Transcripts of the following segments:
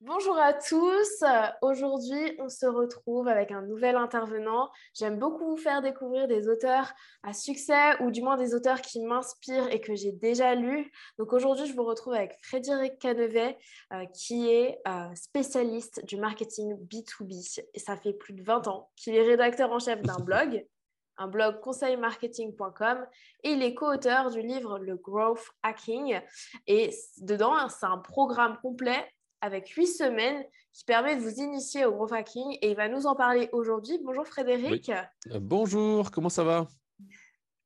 Bonjour à tous. Aujourd'hui, on se retrouve avec un nouvel intervenant. J'aime beaucoup vous faire découvrir des auteurs à succès ou du moins des auteurs qui m'inspirent et que j'ai déjà lus. Donc aujourd'hui, je vous retrouve avec Frédéric Canevet euh, qui est euh, spécialiste du marketing B2B et ça fait plus de 20 ans qu'il est rédacteur en chef d'un blog un blog conseilmarketing.com et il est co-auteur du livre Le Growth Hacking. Et dedans, c'est un programme complet avec huit semaines qui permet de vous initier au growth hacking et il va nous en parler aujourd'hui. Bonjour Frédéric. Euh, bonjour, comment ça va?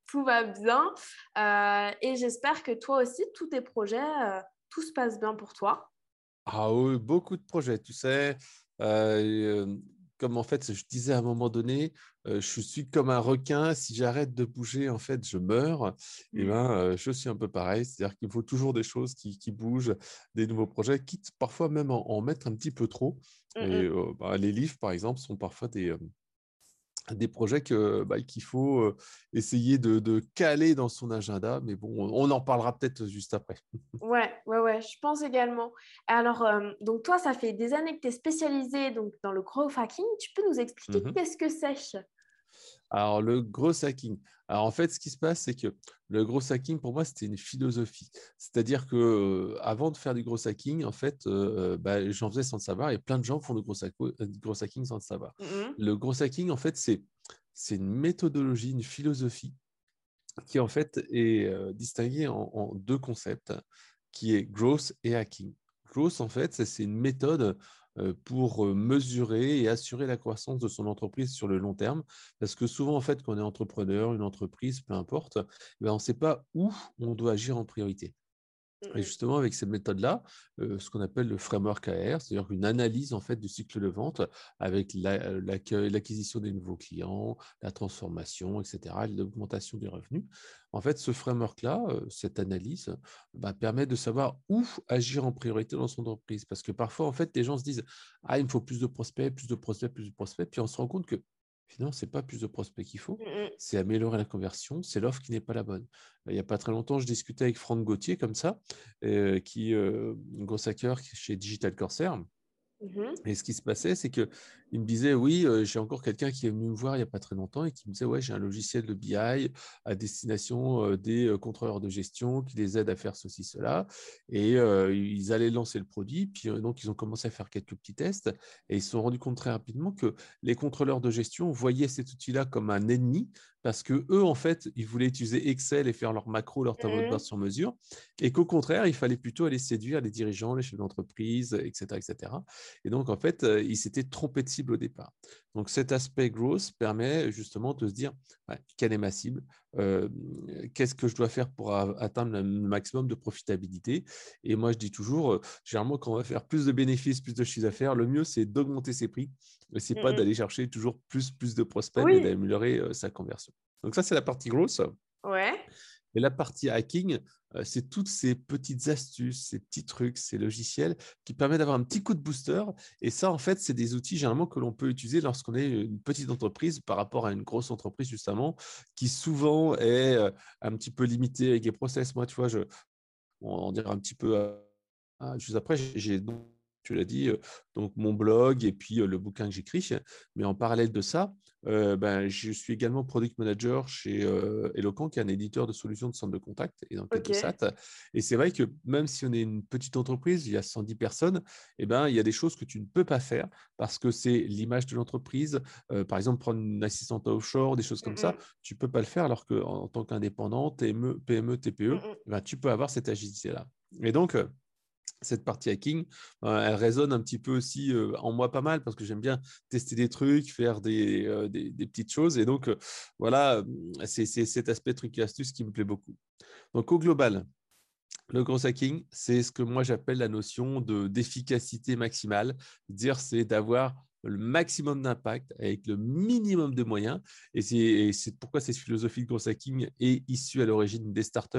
Tout va bien euh, et j'espère que toi aussi, tous tes projets, euh, tout se passe bien pour toi. Ah oui, beaucoup de projets, tu sais comme en fait, je disais à un moment donné, je suis comme un requin, si j'arrête de bouger, en fait, je meurs. Et mmh. ben, je suis un peu pareil, c'est-à-dire qu'il faut toujours des choses qui, bougent, des nouveaux projets, quitte parfois même en, mettre un petit peu trop. Mmh et bah, les livres, par exemple, sont parfois des, des projets bah, qu'il faut essayer de, caler dans son agenda. Mais bon, on en parlera peut-être juste après. Ouais, ouais, ouais, je pense également. Alors, donc toi, ça fait des années que tu es spécialisé donc, dans le growth hacking. Tu peux nous expliquer mmh qu'est-ce que c'est? Alors, le gros hacking. Alors, en fait, ce qui se passe, c'est que le gros hacking, pour moi, c'était une philosophie. C'est-à-dire que euh, avant de faire du gros hacking, en fait, euh, bah, j'en faisais sans le savoir et plein de gens font du gros, euh, hacking sans le savoir. Mmh le gros hacking, en fait, c'est une méthodologie, une philosophie qui, en fait, est distinguée en, en, deux concepts, qui est growth et hacking. Growth, en fait, c'est une méthode euh, pour mesurer et assurer la croissance de son entreprise sur le long terme. Parce que souvent, en fait, quand on est entrepreneur, une entreprise, peu importe, ben, on ne sait pas où on doit agir en priorité. Et justement, avec cette méthode-là, ce qu'on appelle le framework AR, c'est-à-dire une analyse en fait du cycle de vente avec l'acquisition des nouveaux clients, la transformation, etc., l'augmentation des revenus. En fait, ce framework-là, cette analyse, bah, permet de savoir où agir en priorité dans son entreprise. Parce que parfois, en fait, les gens se disent Ah, il me faut plus de prospects, plus de prospects, plus de prospects. Puis on se rend compte que Finalement, ce n'est pas plus de prospects qu'il faut, mmh c'est améliorer la conversion, c'est l'offre qui n'est pas la bonne. Il n'y a pas très longtemps, je discutais avec Franck Gauthier comme ça, qui est euh, gros hacker chez Digital Corsair. Mmh et ce qui se passait, c'est qu'il me disait, oui, j'ai encore quelqu'un qui est venu me voir il n'y a pas très longtemps et qui me disait, ouais, j'ai un logiciel de BI à destination des contrôleurs de gestion qui les aide à faire ceci, cela. Et ils allaient lancer le produit. Puis donc, ils ont commencé à faire quelques petits tests et ils se sont rendus compte très rapidement que les contrôleurs de gestion voyaient cet outil-là comme un ennemi parce que eux, en fait, ils voulaient utiliser Excel et faire leur macro, leur tableau de bord mmh. sur mesure, et qu'au contraire, il fallait plutôt aller séduire les dirigeants, les chefs d'entreprise, etc., etc. Et donc, en fait, ils s'étaient trompés de cible au départ. Donc, cet aspect growth permet justement de se dire quelle est ma cible, qu'est-ce que je dois faire pour atteindre le maximum de profitabilité? Et moi, je dis toujours, généralement, quand on va faire plus de bénéfices, plus de chiffre d'affaires, le mieux, c'est d'augmenter ses prix. Et c'est pas mmh d'aller chercher toujours plus, plus de prospects, mais d'améliorer sa conversion. Donc, ça, c'est la partie grosse. Ouais. Et la partie hacking, c'est toutes ces petites astuces, ces petits trucs, ces logiciels qui permettent d'avoir un petit coup de booster. Et ça, en fait, c'est des outils généralement que l'on peut utiliser lorsqu'on est une petite entreprise par rapport à une grosse entreprise, justement, qui souvent est un petit peu limitée avec les process. Moi, tu vois, je, on dirait un petit peu juste après, j'ai tu l'as dit, donc mon blog et puis le bouquin que j'écris. Mais en parallèle de ça, ben, je suis également product manager chez Eloquent, qui est un éditeur de solutions de centre de contact et d'enquête de SAT. Et c'est vrai que même si on est une petite entreprise, il y a 110 personnes, eh ben, il y a des choses que tu ne peux pas faire parce que c'est l'image de l'entreprise. par exemple, prendre une assistante offshore, des choses comme ça, tu ne peux pas le faire alors qu'en tant qu'indépendant, PME, PME, TPE, ben, tu peux avoir cette agilité-là. Et donc, cette partie hacking, euh, elle résonne un petit peu aussi euh, en moi pas mal parce que j'aime bien tester des trucs, faire des, euh, petites choses. Et donc, voilà, c'est cet aspect truc et astuce qui me plaît beaucoup. Donc, au global, le gros hacking, c'est ce que moi j'appelle la notion d'efficacité maximale. Dire, c'est d'avoir le maximum d'impact avec le minimum de moyens. Et c'est pourquoi cette philosophie de growth hacking est issue à l'origine des startups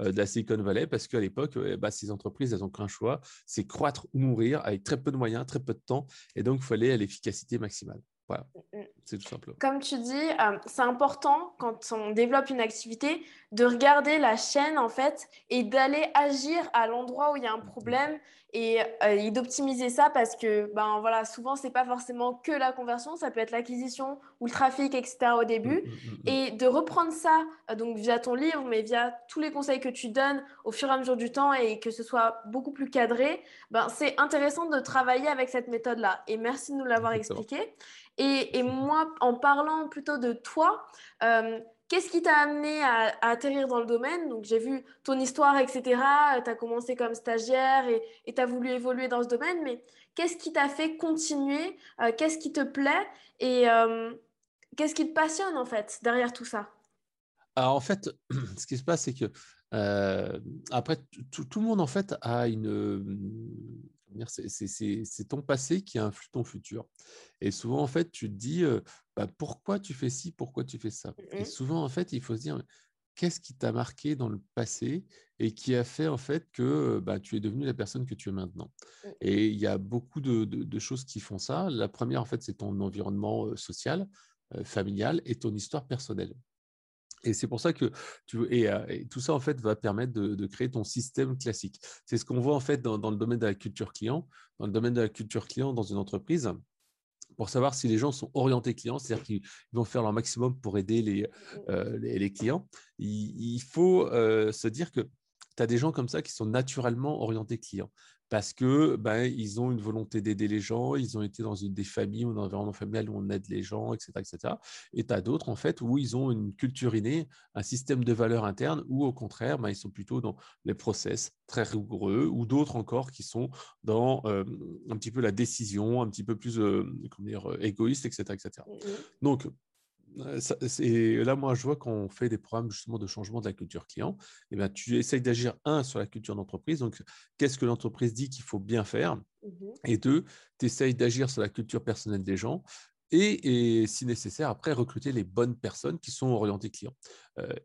de la Silicon Valley, parce qu'à l'époque, bah, ces entreprises, elles ont qu'un choix, c'est croître ou mourir avec très peu de moyens, très peu de temps. Et donc, il fallait à l'efficacité maximale. Voilà, mm, mm. c'est tout simple. Comme tu dis, euh, c'est important quand on développe une activité de regarder la chaîne en fait et d'aller agir à l'endroit où il y a un problème et, euh, d'optimiser ça parce que ben voilà souvent c'est pas forcément que la conversion ça peut être l'acquisition ou le trafic etc au début. Mm, et de reprendre ça euh, donc via ton livre mais via tous les conseils que tu donnes au fur et à mesure du temps et que ce soit beaucoup plus cadré ben c'est intéressant de travailler avec cette méthode là et merci de nous l'avoir expliqué. Et, moi, en parlant plutôt de toi, euh, qu'est-ce qui t'a amené à, atterrir dans le domaine? Donc, j'ai vu ton histoire, etc. Tu as commencé comme stagiaire et tu as voulu évoluer dans ce domaine, mais qu'est-ce qui t'a fait continuer? Euh, Qu'est-ce qui te plaît? Et euh, qu'est-ce qui te passionne, en fait, derrière tout ça? Alors, en fait, ce qui se passe, c'est que après, tout, le monde, en fait, a une c'est ton passé qui influe ton futur. Et souvent, en fait, tu te dis bah, pourquoi tu fais ci, pourquoi tu fais ça? Et mmh souvent, en fait, il faut se dire qu'est-ce qui t'a marqué dans le passé et qui a fait en fait que bah, tu es devenu la personne que tu es maintenant? Mmh. Et il y a beaucoup de, choses qui font ça. La première, en fait, c'est ton environnement social, familial et ton histoire personnelle. Et c'est pour ça que tu et, tout ça en fait va permettre de, créer ton système classique. C'est ce qu'on voit en fait dans, le domaine de la culture client. Dans le domaine de la culture client dans une entreprise, pour savoir si les gens sont orientés clients, c'est-à-dire qu'ils vont faire leur maximum pour aider les, les, clients, il, faut se dire que tu as des gens comme ça qui sont naturellement orientés clients parce que ben, ils ont une volonté d'aider les gens, ils ont été dans une des familles ou dans un environnement familial où on aide les gens, etc. etc. Et tu as d'autres, en fait, où ils ont une culture innée, un système de valeurs internes, ou au contraire, ben, ils sont plutôt dans les process très rigoureux, ou d'autres encore qui sont dans euh, un petit peu la décision, un petit peu plus euh, comment dire, euh, égoïste, etc. etc. Mmh Et là, moi, je vois qu'on fait des programmes justement de changement de la culture client. Et eh bien, tu essayes d'agir, un, sur la culture d'entreprise. Donc, qu'est-ce que l'entreprise dit qu'il faut bien faire? Mmh Et deux, tu essayes d'agir sur la culture personnelle des gens. Et, si nécessaire, après, recruter les bonnes personnes qui sont orientées clients.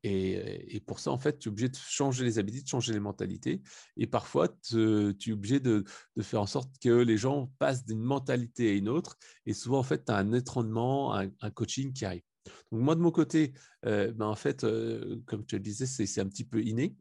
et, pour ça, en fait, tu es obligé de changer les habitudes, de changer les mentalités. Et parfois, tu es obligé de, faire en sorte que les gens passent d'une mentalité à une autre. Et souvent, en fait, tu as un étranglement, un coaching qui arrive. Donc moi, de mon côté, euh, ben, en fait, euh, comme tu le disais, c'est un petit peu inné.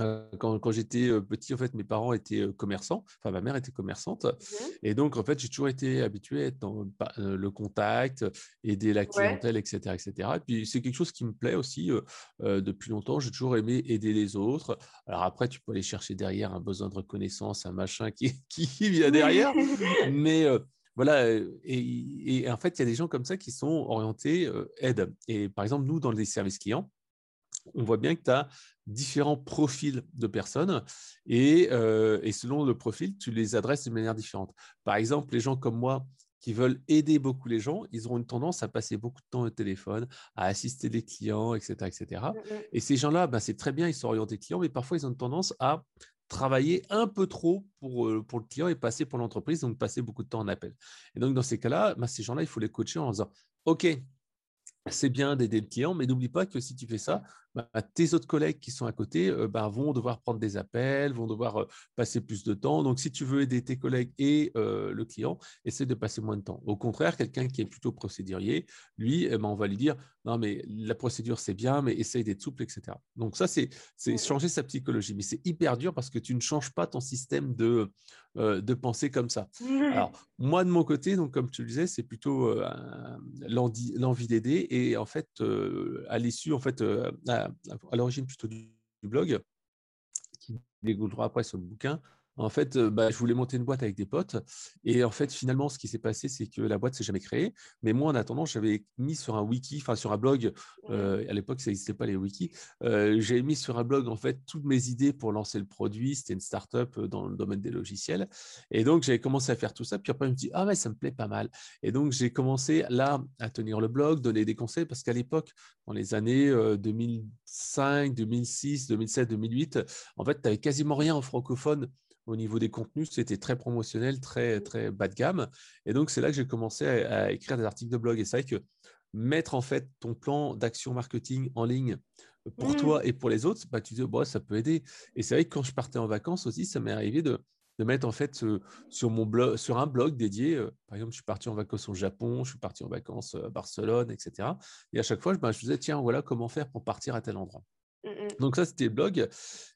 Euh, quand, j'étais petit, en fait, mes parents étaient commerçants. Enfin, ma mère était commerçante. Mmh Et donc, en fait, j'ai toujours été habitué à être dans le contact, aider la clientèle, etc., etc. Et puis, c'est quelque chose qui me plaît aussi depuis longtemps. J'ai toujours aimé aider les autres. Alors après, tu peux aller chercher derrière un besoin de reconnaissance, un machin qui, qui vient derrière. Mais voilà, et, en fait, il y a des gens comme ça qui sont orientés aide. Et par exemple, nous, dans les services clients, on voit bien que tu as différents profils de personnes et, selon le profil, tu les adresses de manière différente. Par exemple, les gens comme moi qui veulent aider beaucoup les gens, ils auront une tendance à passer beaucoup de temps au téléphone, à assister les clients, etc. etc. Mmh, mmh. Et ces gens-là, ben, c'est très bien, ils sont orientés clients, mais parfois ils ont une tendance à travailler un peu trop pour, euh, pour le client et passer pour l'entreprise, donc passer beaucoup de temps en appel. Et donc, dans ces cas-là, bah, ces gens-là, il faut les coacher en disant, OK, c'est bien d'aider le client, mais n'oublie pas que si tu fais ça, bah, tes autres collègues qui sont à côté euh, bah, vont devoir prendre des appels, vont devoir euh, passer plus de temps. Donc, si tu veux aider tes collègues et le client, essaie de passer moins de temps. Au contraire, quelqu'un qui est plutôt procédurier, lui, eh ben, on va lui dire non, mais la procédure, c'est bien, mais essaye d'être souple, etc. Donc, ça, c'est changer sa psychologie. Mais c'est hyper dur parce que tu ne changes pas ton système de, euh, de pensée comme ça. Alors, moi, de mon côté, donc, comme tu le disais, c'est plutôt l'envie d'aider. Et en fait, à l'issue, en fait, à, l'origine plutôt du, blog, qui dégoulera après sur le bouquin, en fait, bah, je voulais monter une boîte avec des potes. Et en fait, finalement, ce qui s'est passé, c'est que la boîte s'est jamais créée. Mais moi, en attendant, j'avais mis sur un wiki, enfin sur un blog. Euh, à l'époque, ça n'existait pas les wikis. Euh, j'avais mis sur un blog en fait toutes mes idées pour lancer le produit. C'était une startup dans le domaine des logiciels. Et donc, j'avais commencé à faire tout ça. Puis après, je me dis ah ouais, ça me plaît pas mal. Et donc, j'ai commencé là à tenir le blog, donner des conseils parce qu'à l'époque, dans les années 2005, 2006, 2007, 2008, en fait, tu n'avais quasiment rien en francophone au niveau des contenus, c'était très promotionnel, très, très bas de gamme. Et donc, c'est là que j'ai commencé à, écrire des articles de blog. Et c'est vrai que mettre en fait ton plan d'action marketing en ligne pour mmh. toi et pour les autres, bah, tu dis, bon, ça peut aider. Et c'est vrai que quand je partais en vacances aussi, ça m'est arrivé de, de mettre en fait sur, mon blog, sur un blog dédié. Euh, par exemple, je suis parti en vacances au Japon, je suis parti en vacances à Barcelone, etc. Et à chaque fois, je, bah, je disais, tiens, voilà comment faire pour partir à tel endroit. Mmh, mmh. Donc ça, c'était le blog.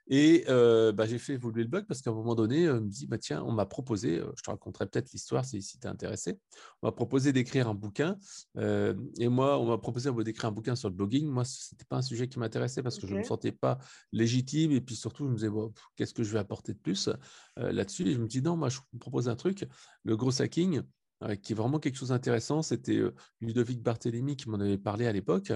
Et euh, bah, j'ai fait évoluer le blog parce qu'à un moment donné, on me dit, bah, tiens, on m'a proposé, euh, je te raconterai peut-être l'histoire si, si tu es intéressé, on m'a proposé d'écrire un bouquin. Euh, et moi, on m'a proposé d'écrire un bouquin sur le blogging. Moi, ce n'était pas un sujet qui m'intéressait parce que je ne me sentais pas légitime. Et puis surtout, je me disais, qu'est-ce que je vais apporter de plus là-dessus? Et je me dis, non, moi, je vous propose un truc, le gros hacking, qui est vraiment quelque chose d'intéressant. C'était Ludovic Barthélémy qui m'en avait parlé à l'époque.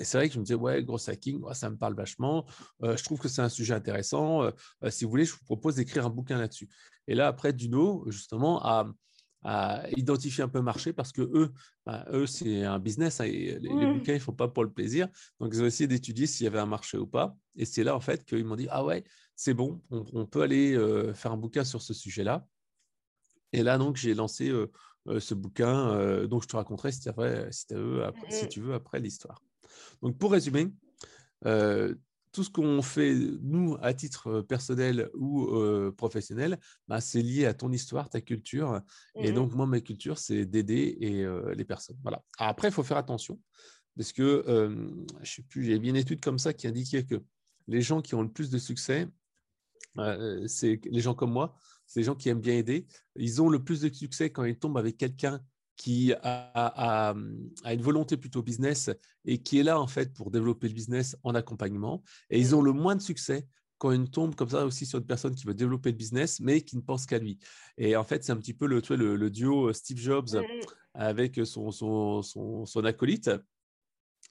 Et c'est vrai que je me disais, ouais, gros hacking, ça me parle vachement. Euh, je trouve que c'est un sujet intéressant. Euh, euh, si vous voulez, je vous propose d'écrire un bouquin là-dessus. Et là, après, Duno, justement, a, identifié un peu le marché parce que eux, bah, eux c'est un business. Hein, et les, bouquins, ils ne font pas pour le plaisir. Donc, ils ont essayé d'étudier s'il y avait un marché ou pas. Et c'est là, en fait, qu'ils m'ont dit, ah ouais, c'est bon, on, peut aller faire un bouquin sur ce sujet-là. Et là, donc, j'ai lancé ce bouquin. donc, je te raconterai si, vrai, si, si tu veux après l'histoire. Donc, pour résumer, euh, tout ce qu'on fait, nous, à titre euh, personnel ou euh, professionnel, bah, c'est lié à ton histoire, ta culture. Et mmh donc, moi, ma culture, c'est d'aider et, les personnes. Voilà. Après, il faut faire attention parce que, je sais plus, j'ai une étude comme ça qui indiquait que les gens qui ont le plus de succès, c'est les gens comme moi, c'est les gens qui aiment bien aider. Ils ont le plus de succès quand ils tombent avec quelqu'un qui a, une volonté plutôt business et qui est là en fait pour développer le business en accompagnement. Et ils ont le moins de succès quand ils tombent comme ça aussi sur une personne qui veut développer le business mais qui ne pense qu'à lui. Et en fait, c'est un petit peu le, le, duo Steve Jobs mmh. avec son, son, son acolyte.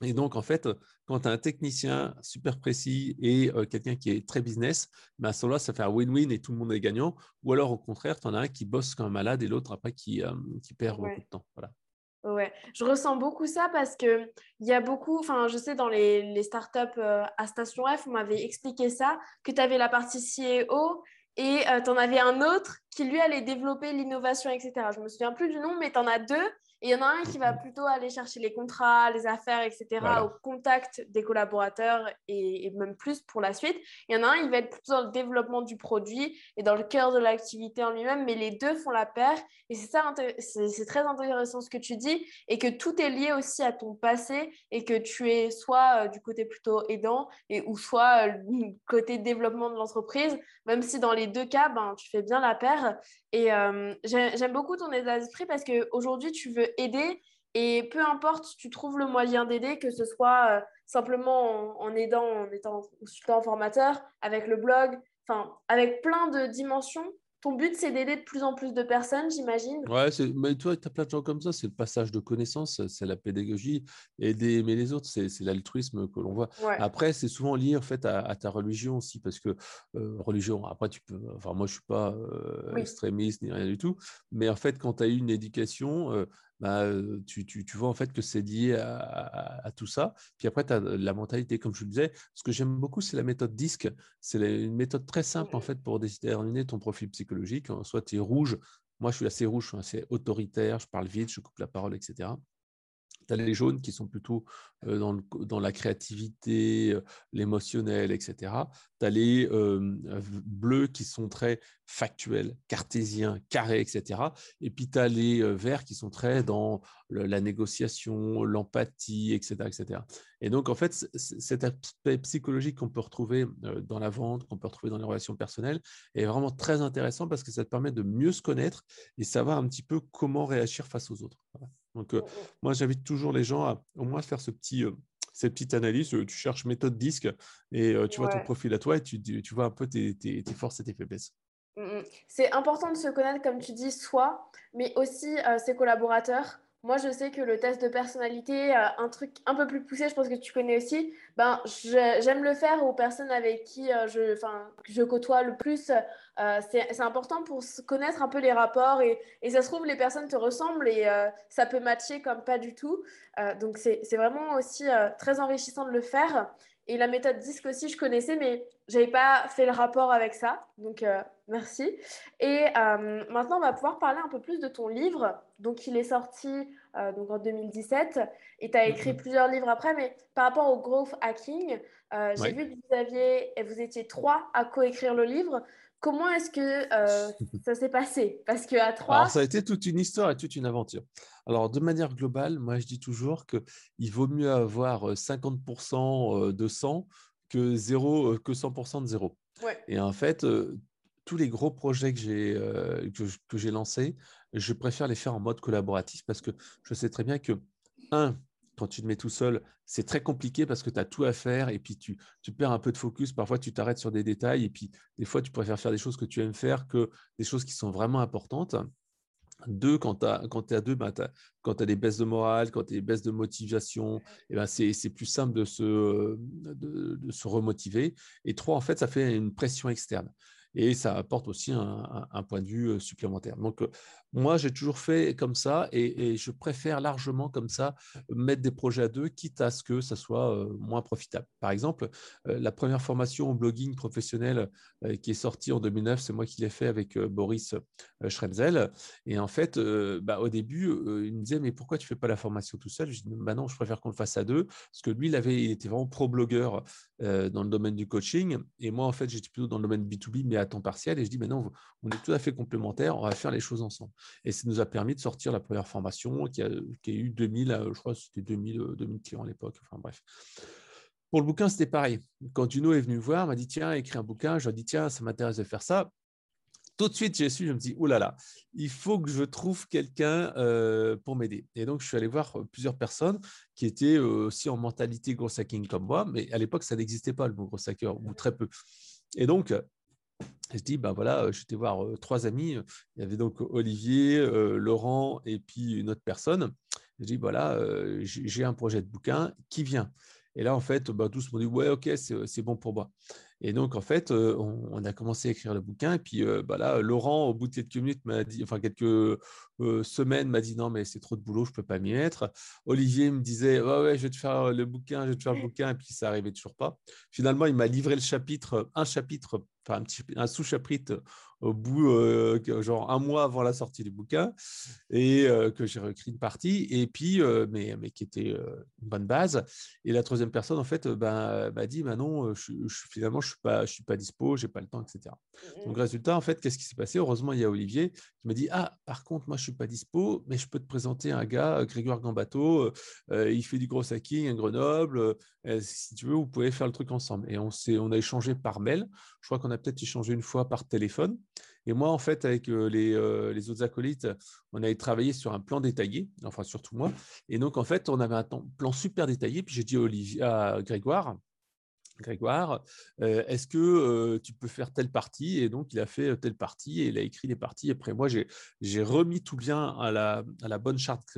Et donc, en fait, quand tu as un technicien super précis et euh, quelqu'un qui est très business, ben à ce là ça fait un win-win et tout le monde est gagnant. Ou alors, au contraire, tu en as un qui bosse comme un malade et l'autre, après, qui, euh, qui perd beaucoup de temps. Voilà. Ouais, je ressens beaucoup ça parce que il y a beaucoup, enfin, je sais, dans les, les startups euh, à Station F, on m'avait expliqué ça, que tu avais la partie CEO et tu en avais un autre qui, lui, allait développer l'innovation, etc. Je me souviens plus du nom, mais tu en as deux et il y en a un qui va plutôt aller chercher les contrats, les affaires, etc., au contact des collaborateurs et, même plus pour la suite. Il y en a un, il va être plutôt dans le développement du produit et dans le cœur de l'activité en lui-même, mais les deux font la paire. Et c'est ça, c'est très intéressant ce que tu dis et que tout est lié aussi à ton passé et que tu es soit euh, du côté plutôt aidant et ou soit euh, du côté développement de l'entreprise, même si dans les deux cas, ben, tu fais bien la paire. Et euh, j'aime beaucoup ton état d'esprit parce qu'aujourd'hui, tu veux aider et peu importe, tu trouves le moyen d'aider, que ce soit euh, simplement en, aidant, en étant consultant formateur, avec le blog, enfin, avec plein de dimensions ton but, c'est d'aider de plus en plus de personnes, j'imagine? Ouais, mais toi, tu as plein de gens comme ça. C'est le passage de connaissances, c'est la pédagogie. Aider aimer les autres, c'est l'altruisme que l'on voit. Après, c'est souvent lié en fait à, ta religion aussi, parce que euh, religion, après, tu peux. Enfin, moi, je ne suis pas euh, extrémiste ni rien du tout. Mais en fait, quand tu as eu une éducation, euh, bah, tu, tu, tu, vois en fait que c'est lié à, tout ça. Puis après, tu as la mentalité, comme je le disais. Ce que j'aime beaucoup, c'est la méthode DISC. C'est une méthode très simple en fait pour déterminer ton profil psychologique. Soit tu es rouge, moi je suis assez rouge, je suis assez autoritaire, je parle vite, je coupe la parole, etc. Tu as les jaunes qui sont plutôt dans, dans, la créativité, l'émotionnel, etc. Tu as les bleus qui sont très factuels, cartésiens, carrés, etc. Et puis tu as les verts qui sont très dans la négociation, l'empathie, etc., etc. Et donc, en fait, cet aspect psychologique qu'on peut retrouver dans la vente, qu'on peut retrouver dans les relations personnelles, est vraiment très intéressant parce que ça te permet de mieux se connaître et savoir un petit peu comment réagir face aux autres. Donc, euh, moi, j'invite toujours les gens à au moins faire ce petit, euh, cette petite analyse. Euh, tu cherches méthode disque et tu vois ton profil à toi et tu, tu vois un peu tes, tes, forces et tes faiblesses. Mmh, mmh. C'est important de se connaître, comme tu dis, soi, mais aussi ses collaboratateurs. Moi, je sais que le test de personnalité, euh, un truc un peu plus poussé, je pense que tu connais aussi, ben, j'aime le faire aux personnes avec qui euh, je, je côtoie le plus. Euh, c'est important pour connaître un peu les rapports et, ça se trouve, les personnes te ressemblent et ça peut matcher comme pas du tout. donc, c'est vraiment aussi très enrichissant de le faire. Et la méthode DISC aussi, je connaissais, mais je n'avais pas fait le rapport avec ça. Donc, euh, merci. Et euh, maintenant, on va pouvoir parler un peu plus de ton livre. Donc, il est sorti euh, donc en 2017 et tu as écrit mhm. plusieurs livres après. Mais par rapport au growth hacking, j'ai vu que vous, aviez, vous étiez trois à coécrire le livre. Comment est-ce que euh, ça s'est passé? Parce qu'à trois. Alors, ça a été toute une histoire et toute une aventure. Alors, de manière globale, moi, je dis toujours qu'il vaut mieux avoir 50% euh, euh, de 100 que, 0, que 100% de 0. Et en fait, tous les gros projets que j'ai que j'ai lancés, je préfère les faire en mode collaboratif parce que je sais très bien que, un, quand tu te mets tout seul, c'est très compliqué parce que tu as tout à faire et puis tu, perds un peu de focus. Parfois, tu t'arrêtes sur des détails et puis des fois, tu préfères faire des choses que tu aimes faire que des choses qui sont vraiment importantes. Deux, quand tu es à deux, ben, quand tu as des baisses de morale, quand tu as des baisses de motivation, eh ben c'est plus simple de se remotiver. Et trois, en fait, ça fait une pression externe et ça apporte aussi un, point de vue supplémentaire. Donc, moi, j'ai toujours fait comme ça et, je préfère largement comme ça mettre des projets à deux, quitte à ce que ça soit moins profitable. Par exemple, la première formation au blogging professionnel qui est sortie en 2009, c'est moi qui l'ai fait avec Boris Schremzel. Et en fait, bah, au début, il me disait, mais pourquoi tu fais pas la formation tout seul? Je dis, bah non, je préfère qu'on le fasse à deux, parce que lui, il, avait, il était vraiment pro-blogueur dans le domaine du coaching. Et moi, en fait, j'étais plutôt dans le domaine B2B, mais à temps partiel. Et je dis, mais non, on est tout à fait complémentaires, on va faire les choses ensemble. Et ça nous a permis de sortir la première formation qui a, qui a eu 2000, euh, je crois que c'était 2000, 2000 euh, clients à l'époque. Enfin bref. Pour le bouquin, c'était pareil. Quand Juno est venu me voir, m'a dit, tiens, écris un bouquin. Je lui ai dit, tiens, ça m'intéresse de faire ça tout de suite, j'ai su, je me dis, oh là là, il faut que je trouve quelqu'un euh, pour m'aider. Et donc, je suis allé voir plusieurs personnes qui étaient aussi en mentalité gros hacking comme moi, mais à l'époque, ça n'existait pas le mot gros hacker, ou très peu. Et donc, je dis, ben voilà, j'étais voir trois amis. Il y avait donc Olivier, Laurent et puis une autre personne. Je dis, voilà, j'ai un projet de bouquin qui vient. Et là, en fait, bah, tous m'ont dit, ouais, ok, c'est bon pour moi. Et donc, en fait, on, a commencé à écrire le bouquin. Et puis, bah là, Laurent, au bout de quelques minutes, m'a dit, enfin, quelques semaines, m'a dit, non, mais c'est trop de boulot, je ne peux pas m'y mettre. Olivier me disait, ouais, ouais, je vais te faire le bouquin, je vais te faire le bouquin. Et puis, ça n'arrivait toujours pas. Finalement, il m'a livré le chapitre, un chapitre, enfin, un, un sous-chapitre au bout, euh, genre un mois avant la sortie du bouquin, et euh, que j'ai réécrit une partie, et puis, euh, mais, mais qui était une bonne base. Et la troisième personne, en fait, ben, m'a dit, ben non, je, finalement, je ne suis, pas, je suis pas dispo, je n'ai pas le temps, etc. Donc, mmh. résultat, en fait, qu'est-ce qui s'est passé? Heureusement, il y a Olivier qui m'a dit, ah, par contre, moi, je ne suis pas dispo, mais je peux te présenter un gars, Grégoire Gambato, il fait du gros hacking à Grenoble, si tu veux, vous pouvez faire le truc ensemble. Et on, on a échangé par mail, je crois qu'on a peut-être échangé une fois par téléphone. Et moi, en fait, avec euh, euh, les, autres acolytes, on avait travaillé sur un plan détaillé, enfin surtout moi. Et donc, en fait, on avait un plan super détaillé. Puis j'ai dit à, Olivier, à Grégoire, Grégoire, euh, est-ce que tu peux faire telle partie? Et donc, il a fait telle partie et il a écrit les parties. Après, moi, j'ai remis tout bien à la, à la bonne charte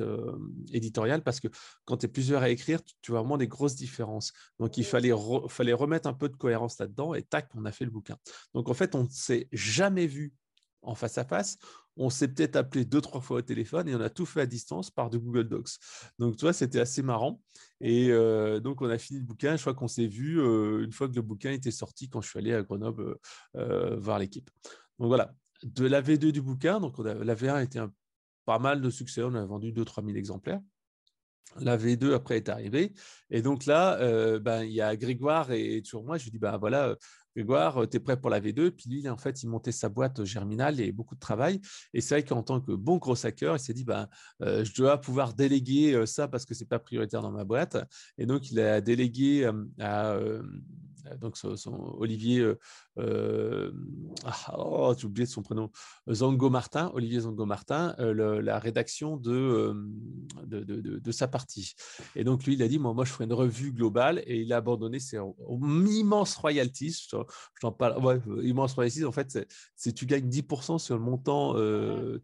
éditoriale parce que quand tu es plusieurs à écrire, tu, vois vraiment des grosses différences. Donc, il fallait, fallait remettre un peu de cohérence là-dedans et tac, on a fait le bouquin. Donc, en fait, on ne s'est jamais vu en face à face. On s'est peut-être appelé deux, trois fois au téléphone et on a tout fait à distance par de Google Docs. Donc, tu vois, c'était assez marrant. Et euh, donc, on a fini le bouquin. Je crois qu'on s'est vu euh, une fois que le bouquin était sorti quand je suis allé à Grenoble euh, voir l'équipe. Donc, voilà. De la V2 du bouquin, donc la V1 a été un, pas mal de succès. On a vendu 2-3 000 exemplaires. La V2 après est arrivée. Et donc là, ben, il y a Grégoire et toujours moi. Je lui dis, ben voilà, Grégoire, euh, tu es prêt pour la V2 Puis lui, en fait, il montait sa boîte germinale et beaucoup de travail. Et c'est vrai qu'en tant que bon gros hacker, il s'est dit, ben, je dois pouvoir déléguer euh, ça parce que ce n'est pas prioritaire dans ma boîte. Et donc, il a délégué à donc son, Olivier, euh, euh, ah, oh, j'ai oublié son prénom, Zango Martin, Olivier Zango Martin, euh, la rédaction de de, de, sa partie. Et donc lui, il a dit, moi, je ferai une revue globale, et il a abandonné ses immenses royalties. J'en parle, ouais, immense royalties. En fait, c'est tu gagnes 10% sur le montant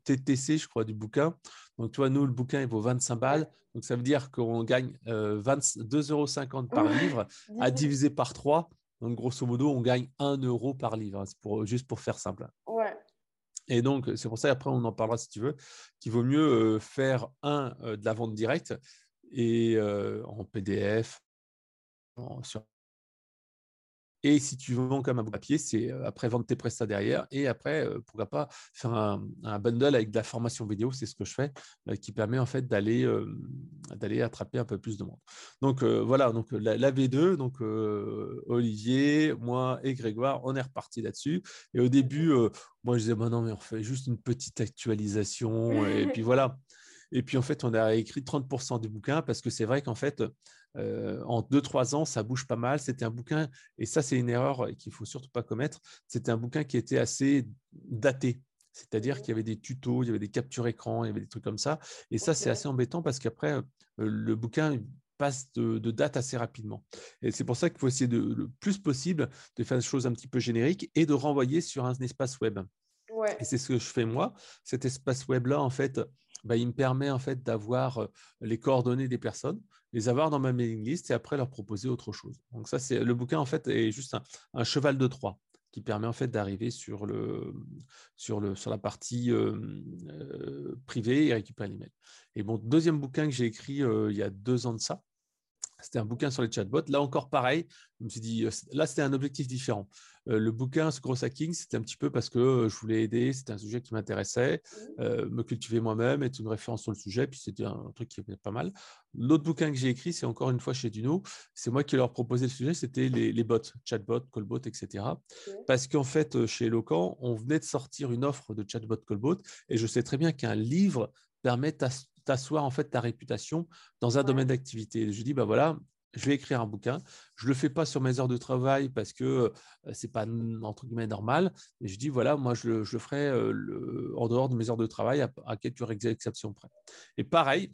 TTC, je crois, du bouquin. Donc, tu vois, nous, le bouquin, il vaut 25 balles. Donc, ça veut dire qu'on gagne euh, 2,50 euros par livre à diviser par 3. Donc, grosso modo, on gagne 1 euro par livre, pour, juste pour faire simple. Ouais. Et donc, c'est pour ça, après, on en parlera si tu veux, qu'il vaut mieux euh, faire un euh, de la vente directe et euh, en PDF, sur Et si tu vends comme un bout papier, c'est après vendre tes prestats derrière. Et après, pourquoi pas faire un, bundle avec de la formation vidéo, c'est ce que je fais, qui permet en fait d'aller d'aller attraper un peu plus de monde. Donc voilà, donc la, V2, donc Olivier, moi et Grégoire, on est reparti là-dessus. Et au début, moi je disais, bah non, mais on fait juste une petite actualisation. et puis voilà. Et puis en fait, on a écrit 30% du bouquin parce que c'est vrai qu'en fait, euh, en 2-3 ans, ça bouge pas mal. C'était un bouquin, et ça c'est une erreur qu'il faut surtout pas commettre, c'était un bouquin qui était assez daté. C'est-à-dire qu'il y avait des tutos, il y avait des captures écran, il y avait des trucs comme ça. Et ça, c'est assez embêtant parce qu'après, euh, le bouquin passe de, date assez rapidement. Et c'est pour ça qu'il faut essayer de, le plus possible de faire des choses un petit peu génériques et de renvoyer sur un espace web. Et c'est ce que je fais moi. Cet espace web-là, en fait, bah, il me permet en fait d'avoir les coordonnées des personnes, les avoir dans ma mailing list et après leur proposer autre chose. Donc ça, c'est le bouquin en fait est juste un, cheval de Troie qui permet en fait d'arriver sur la partie privée et récupérer l'email. Et bon, deuxième bouquin que j'ai écrit il y a deux ans de ça, c'était un bouquin sur les chatbots. Là encore, pareil, je me suis dit, euh, là, c'était un objectif différent. Euh, le bouquin, ce gros hacking, c'était un petit peu parce que euh, je voulais aider, c'était un sujet qui m'intéressait, mmh. me cultiver moi-même, être une référence sur le sujet, puis c'était un, truc qui était pas mal. L'autre bouquin que j'ai écrit, c'est encore une fois chez Duno, c'est moi qui leur proposais le sujet, c'était les, bots, chatbot, callbot, etc. Parce qu'en fait, chez Eloquent, on venait de sortir une offre de chatbot, callbot, et je sais très bien qu'un livre permet à t'asseoir en fait ta réputation dans un domaine d'activité. Je dis, bah voilà, je vais écrire un bouquin. Je ne le fais pas sur mes heures de travail parce que euh, ce n'est pas entre guillemets normal. Et je dis, voilà, moi, je le, ferai euh, le, en dehors de mes heures de travail à, à quelques exceptions près. Et pareil,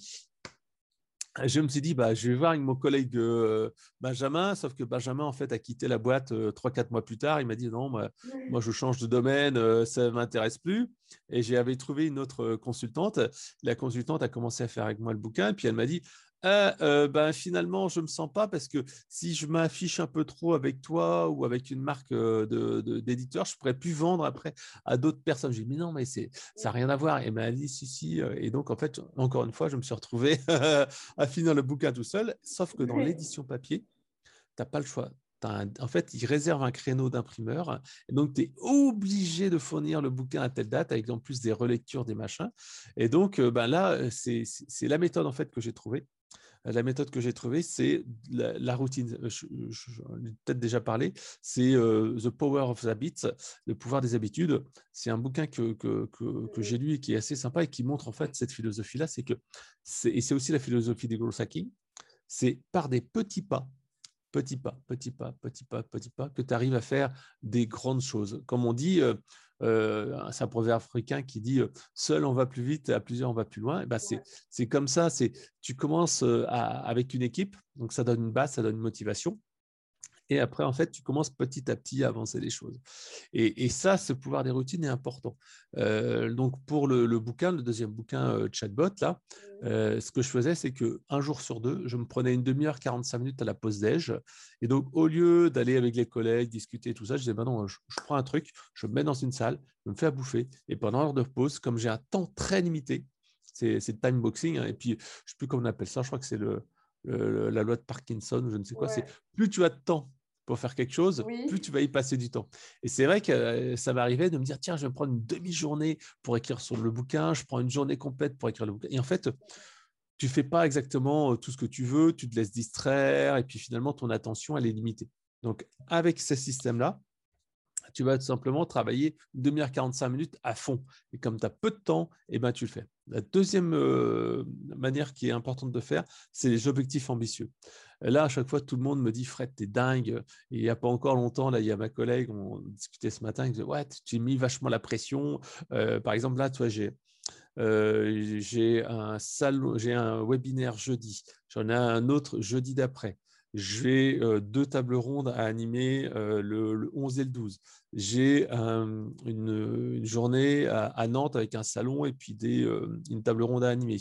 je me suis dit, bah, je vais voir avec mon collègue euh, Benjamin, sauf que Benjamin, en fait, a quitté la boîte euh, trois, quatre mois plus tard. Il m'a dit, non, moi, moi je change de domaine, euh, ça ne m'intéresse plus. Et j'avais trouvé une autre consultante. La consultante a commencé à faire avec moi le bouquin, puis elle m'a dit, ah, euh, ben, finalement, je ne me sens pas parce que si je m'affiche un peu trop avec toi ou avec une marque d'éditeur, de, je pourrais plus vendre après à d'autres personnes. J'ai dit, mais non, mais ça n'a rien à voir. Et elle m'a dit, si, si. Et donc, en fait, encore une fois, je me suis retrouvé à finir le bouquin tout seul. Sauf que dans l'édition papier, tu n'as pas le choix. en fait, ils réservent un créneau d'imprimeur. Et donc, tu es obligé de fournir le bouquin à telle date, avec en plus des relectures, des machins. Et donc, ben là, c'est la méthode en fait que j'ai trouvée la méthode que j'ai trouvée, c'est la, routine. Je, ai peut-être déjà parlé. C'est euh, The Power of Habits, le pouvoir des habitudes. C'est un bouquin que, que, que, j'ai lu et qui est assez sympa et qui montre en fait cette philosophie-là. C'est que et c'est aussi la philosophie des growth hacking. C'est par des petits pas, petits pas, petits pas, petits pas, petits pas, que tu arrives à faire des grandes choses. Comme on dit, euh, euh, c'est un proverbe africain qui dit seul on va plus vite, à plusieurs on va plus loin. ben, c'est comme ça. C'est tu commences avec une équipe, donc ça donne une base, ça donne une motivation. Et après, en fait, tu commences petit à petit à avancer les choses. Et, ça, ce pouvoir des routines est important. Euh, donc, pour le, bouquin, le deuxième bouquin euh, Chatbot, là, euh, ce que je faisais, c'est qu'un jour sur deux, je me prenais une demi-heure, 45 minutes à la pause déj. Et donc, au lieu d'aller avec les collègues, discuter, tout ça, je disais, ben non, je, prends un truc, je me mets dans une salle, je me fais à bouffer. Et pendant l'heure de pause, comme j'ai un temps très limité, c'est le time boxing, hein, et puis je ne sais plus comment on appelle ça, je crois que c'est le, la loi de Parkinson, je ne sais quoi, c'est plus tu as de temps pour faire quelque chose, plus tu vas y passer du temps. Et c'est vrai que euh, ça m'arrivait de me dire, tiens, je vais prendre une demi-journée pour écrire sur le bouquin, je prends une journée complète pour écrire le bouquin. Et en fait, tu fais pas exactement euh, tout ce que tu veux, tu te laisses distraire, et puis finalement, ton attention, elle est limitée. Donc, avec ce système-là, tu vas tout simplement travailler une demi-heure, 45 minutes à fond. Et comme tu as peu de temps, eh ben, tu le fais. La deuxième euh, manière qui est importante de faire, c'est les objectifs ambitieux. Là, à chaque fois, tout le monde me dit Fred, t'es dingue. Il n'y a pas encore longtemps, là, il y a ma collègue, on discutait ce matin, il disait Ouais, tu mis vachement la pression. Euh, par exemple, là, toi, j'ai. Euh, j'ai un salon, j'ai un webinaire jeudi, j'en ai un autre jeudi d'après. J'ai deux tables rondes à animer le, 11 et le 12. J'ai une, journée à, Nantes avec un salon et puis une table ronde à animer.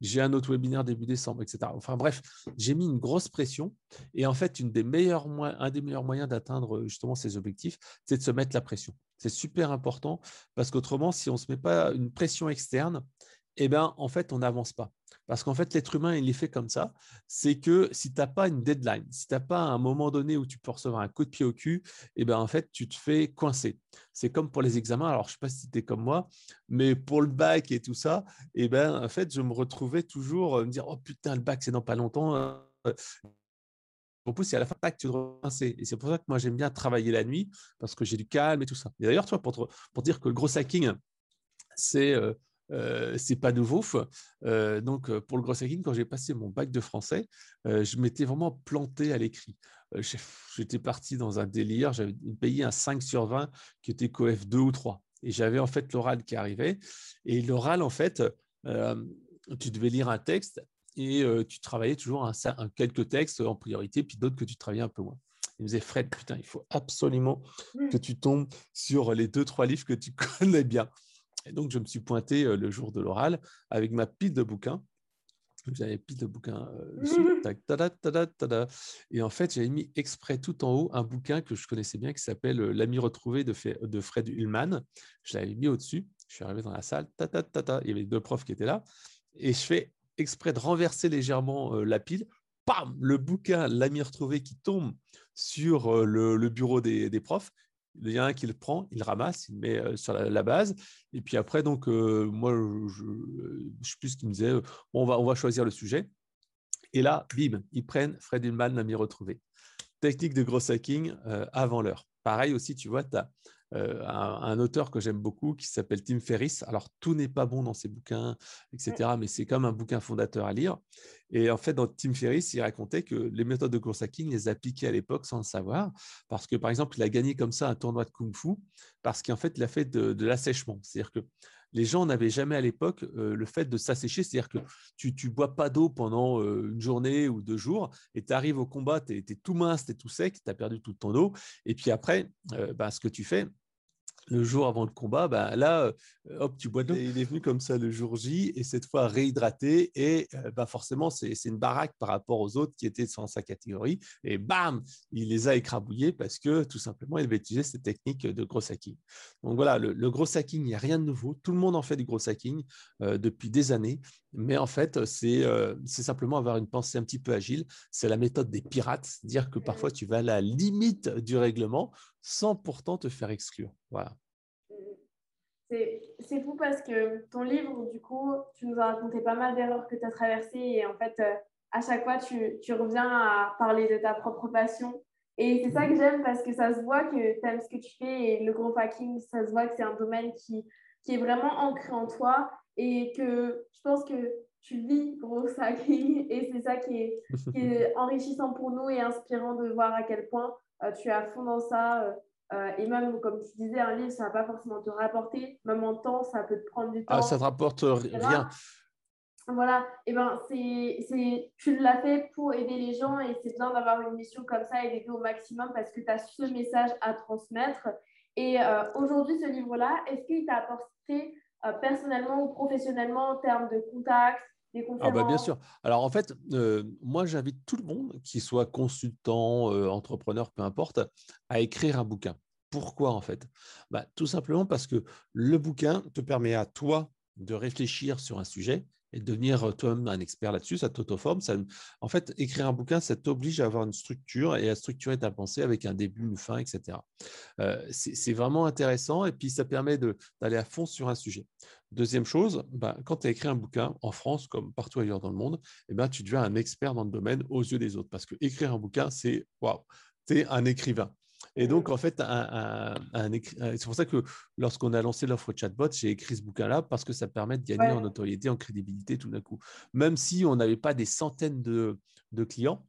J'ai un autre webinaire début décembre, etc. Enfin bref, j'ai mis une grosse pression. Et en fait, une des un des meilleurs moyens d'atteindre justement ces objectifs, c'est de se mettre la pression. C'est super important parce qu'autrement, si on ne se met pas une pression externe, eh ben, en fait, on n'avance pas. Parce qu'en fait, l'être humain, il est fait comme ça. C'est que si tu n'as pas une deadline, si tu n'as pas un moment donné où tu peux recevoir un coup de pied au cul, eh ben, en fait, tu te fais coincer. C'est comme pour les examens. Alors, je ne sais pas si tu es comme moi, mais pour le bac et tout ça, eh ben, en fait, je me retrouvais toujours à me dire Oh putain, le bac, c'est dans pas longtemps. Hein. En plus, c'est à la fin que tu dois coincer. Et c'est pour ça que moi, j'aime bien travailler la nuit parce que j'ai du calme et tout ça. Et d'ailleurs, toi, pour, pour dire que le gros hacking, c'est. Euh, euh, c'est pas nouveau. Euh, donc, pour le gros hacking, quand j'ai passé mon bac de français, je m'étais vraiment planté à l'écrit. J'étais parti dans un délire, j'avais payé un 5 sur 20 qui était coef 2 ou 3. Et j'avais en fait l'oral qui arrivait. Et l'oral, en fait, tu devais lire un texte et tu travaillais toujours un, quelques textes en priorité, puis d'autres que tu travaillais un peu moins. Il me disait, Fred, putain, il faut absolument que tu tombes sur les deux, trois livres que tu connais bien. Et donc, je me suis pointé le jour de l'oral avec ma pile de bouquins. J'avais pile de bouquins Et en fait, j'avais mis exprès tout en haut un bouquin que je connaissais bien qui s'appelle L'ami retrouvé de, de Fred Ullman. Je l'avais mis au-dessus. Je suis arrivé dans la salle. Il y avait deux profs qui étaient là. Et je fais exprès de renverser légèrement la pile. Pam Le bouquin L'ami retrouvé qui tombe sur le, bureau des profs il y a un qui le prend, il le ramasse, il le met sur la, base. Et puis après, donc, moi, je ne sais plus ce qu'il me disait. on, va, on va choisir le sujet. Et là, bim, ils prennent Fred Hillman l'a mis retrouvé. Technique de gros hacking avant l'heure. Pareil aussi, tu vois, tu as euh, un, auteur que j'aime beaucoup qui s'appelle Tim Ferriss. Alors, tout n'est pas bon dans ses bouquins, etc., mais c'est comme un bouquin fondateur à lire. Et en fait, dans Tim Ferriss, il racontait que les méthodes de course hacking, les appliquait à l'époque sans le savoir, parce que, par exemple, il a gagné comme ça un tournoi de kung-fu, parce qu'en fait, il a fait de, l'assèchement. C'est-à-dire que les gens n'avaient jamais à l'époque euh, le fait de s'assécher, c'est-à-dire que tu ne bois pas d'eau pendant euh, une journée ou deux jours, et tu arrives au combat, tu es, tout mince, tu es tout sec, tu as perdu toute ton eau, et puis après, bah, ce que tu fais, le jour avant le combat, ben là, euh, hop, tu bois de l'eau. Il est venu comme ça le jour J et cette fois réhydraté. Et euh, ben forcément, c'est une baraque par rapport aux autres qui étaient dans sa catégorie. Et bam, il les a écrabouillés parce que tout simplement, il avait utilisé cette technique de gros hacking. Donc voilà, le, gros hacking, il n'y a rien de nouveau. Tout le monde en fait du gros hacking euh, depuis des années. Mais en fait, c'est simplement avoir une pensée un petit peu agile. C'est la méthode des pirates, c'est-à-dire que parfois tu vas à la limite du règlement sans pourtant te faire exclure. Voilà. C'est fou parce que ton livre, du coup, tu nous as raconté pas mal d'erreurs que tu as traversées et en fait, euh, à chaque fois, tu, tu, reviens à parler de ta propre passion. Et c'est ça que j'aime parce que ça se voit que tu aimes ce que tu fais et le gros hacking, ça se voit que c'est un domaine qui, qui est vraiment ancré en toi et que je pense que tu vis gros hacking et c'est ça qui est, qui est, enrichissant pour nous et inspirant de voir à quel point euh, tu es à fond dans ça. Euh, euh, et même, comme tu disais, un livre, ça ne va pas forcément te rapporter. Même en temps, ça peut te prendre du ah, temps. Ah, ça ne te rapporte rien. Voilà, et ben c'est, tu l'as fait pour aider les gens et c'est bien d'avoir une mission comme ça et d'aider au maximum parce que tu as ce message à transmettre. Et aujourd'hui, ce livre-là, est-ce qu'il t'a apporté personnellement ou professionnellement en termes de contacts, ah bah bien sûr. Alors en fait, euh, moi j'invite tout le monde, qui soit consultant, euh, entrepreneur, peu importe, à écrire un bouquin. Pourquoi en fait? Bah, Tout simplement parce que le bouquin te permet à toi de réfléchir sur un sujet et devenir euh, toi-même un expert là-dessus, ça t'autoforme. En fait, écrire un bouquin, ça t'oblige à avoir une structure et à structurer ta pensée avec un début, une fin, etc. Euh, c'est vraiment intéressant et puis ça permet d'aller à fond sur un sujet. Deuxième chose, bah, quand tu as écrit un bouquin en France comme partout ailleurs dans le monde, eh ben, tu deviens un expert dans le domaine aux yeux des autres parce que écrire un bouquin, c'est waouh, tu es un écrivain. Et donc, en fait, c'est pour ça que lorsqu'on a lancé l'offre chatbot, j'ai écrit ce bouquin-là parce que ça permet de gagner en notoriété, en crédibilité tout d'un coup. Même si on n'avait pas des centaines de clients,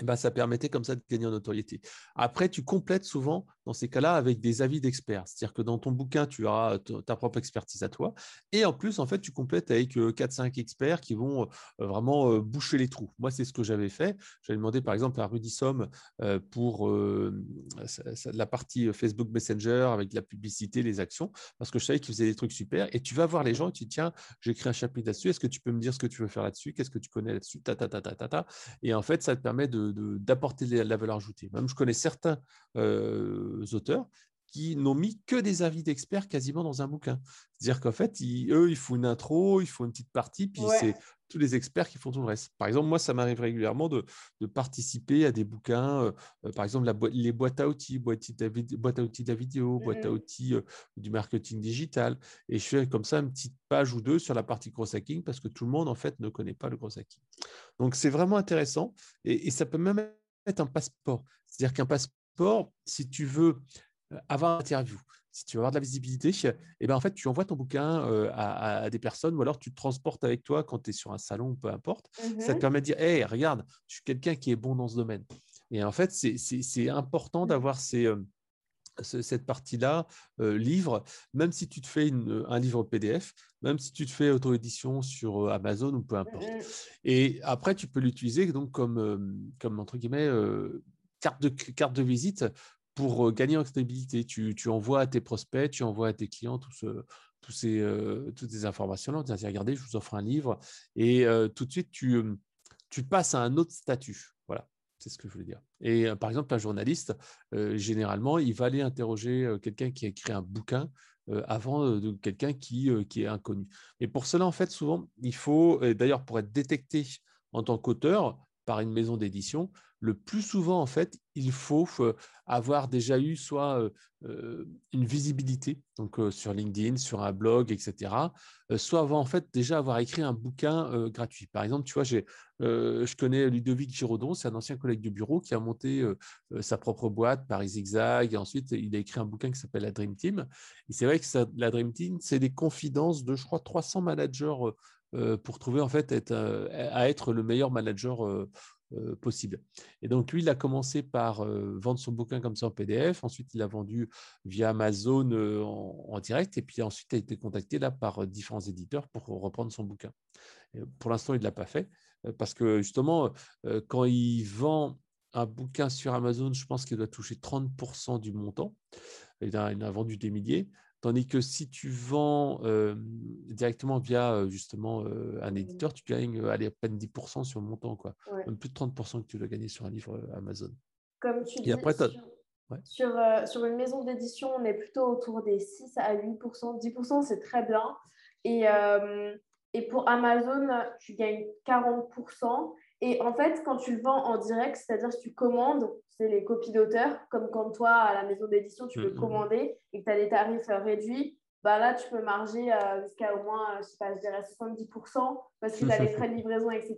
eh ben, ça permettait comme ça de gagner en notoriété. Après, tu complètes souvent dans ces cas-là avec des avis d'experts. C'est-à-dire que dans ton bouquin, tu auras ta propre expertise à toi. Et en plus, en fait, tu complètes avec 4-5 euh, experts qui vont euh, vraiment euh, boucher les trous. Moi, c'est ce que j'avais fait. J'avais demandé, par exemple, à Rudy Somme pour la partie Facebook Messenger avec la publicité, les actions, parce que je savais qu'il faisait des trucs super. Et tu vas voir les gens et tu dis, tiens, j'ai écrit un chapitre là-dessus. Est-ce que tu peux me dire ce que tu veux faire là-dessus? Qu'est-ce que tu connais là-dessus? Ta, ta, ta, ta, ta, Et en fait, ça te permet de d'apporter la valeur ajoutée. Même je connais certains euh, auteurs qui n'ont mis que des avis d'experts quasiment dans un bouquin. C'est-à-dire qu'en fait, eux, ils font une intro, ils font une petite partie, puis c'est tous les experts qui font tout le reste. Par exemple, moi, ça m'arrive régulièrement de, participer à des bouquins, euh, euh, par exemple, les boîtes à outils, boîtes à outils de la vidéo, boîtes à mmh. outils euh, du marketing digital. Et je fais comme ça une petite page ou deux sur la partie cross hacking parce que tout le monde, en fait, ne connaît pas le cross hacking. Donc, c'est vraiment intéressant et, et ça peut même être un passeport. C'est-à-dire qu'un passeport, si tu veux avoir une interview, si tu veux avoir de la visibilité, eh ben, en fait, tu envoies ton bouquin à, des personnes ou alors tu te transportes avec toi quand tu es sur un salon, peu importe. Ça te mmh permet de dire Hé, regarde, je suis quelqu'un qui est bon dans ce domaine. Et en fait, c'est important mmh. d'avoir cette partie-là, livre, même si tu te fais un livre PDF, même si tu te fais auto-édition sur Amazon ou peu importe. Mmh Et après, tu peux l'utiliser donc comme, comme entre guillemets, carte de, carte de visite pour gagner en stabilité. Tu, envoies à tes prospects, tu envoies à tes clients ces, toutes ces informations-là. Tu dis, regardez, je vous offre un livre. Et tout de suite, tu, tu passes à un autre statut. Voilà, c'est ce que je voulais dire. Et par exemple, un journaliste, généralement, il va aller interroger quelqu'un qui a écrit un bouquin avant de quelqu'un qui, qui est inconnu. Et pour cela, en fait, souvent, il faut, d'ailleurs, pour être détecté en tant qu'auteur par une maison d'édition, le plus souvent, en fait, il faut avoir déjà eu soit une visibilité, donc sur LinkedIn, sur un blog, etc., soit avoir en fait déjà avoir écrit un bouquin gratuit. Par exemple, tu vois, je connais Ludovic Giraudon, c'est un ancien collègue de bureau qui a monté sa propre boîte, Paris Zigzag, et ensuite il a écrit un bouquin qui s'appelle La Dream Team. Et c'est vrai que la Dream Team, c'est des confidences de, je crois, 300 managers pour trouver en fait à être le meilleur manager euh, possible. Et donc, lui, il a commencé par euh, vendre son bouquin comme ça en PDF. Ensuite, il a vendu via Amazon euh, en, direct. Et puis ensuite, il a été contacté là par différents éditeurs pour reprendre son bouquin. pour l'instant, il ne l'a pas fait parce que justement, quand il vend un bouquin sur Amazon, je pense qu'il doit toucher 30% du montant. Il il a vendu des milliers. Tandis que si tu vends directement via justement un éditeur, tu gagnes à peine 10% sur le montant, quoi. Même plus de 30% que tu dois gagner sur un livre Amazon. Comme tu dis, sur, sur, une maison d'édition, on est plutôt autour des 6 à 8%. 10%, c'est très bien. Et, et pour Amazon, tu gagnes 40%. Et en fait, quand tu le vends en direct, c'est-à-dire que tu commandes, c'est les copies d'auteur, comme quand toi, à la maison d'édition, tu peux mm, mm. commander et que tu as des tarifs euh, réduits, bah là, tu peux marger euh, jusqu'à au moins, euh, je sais pas, je dirais 70% parce que tu as les frais de livraison, etc.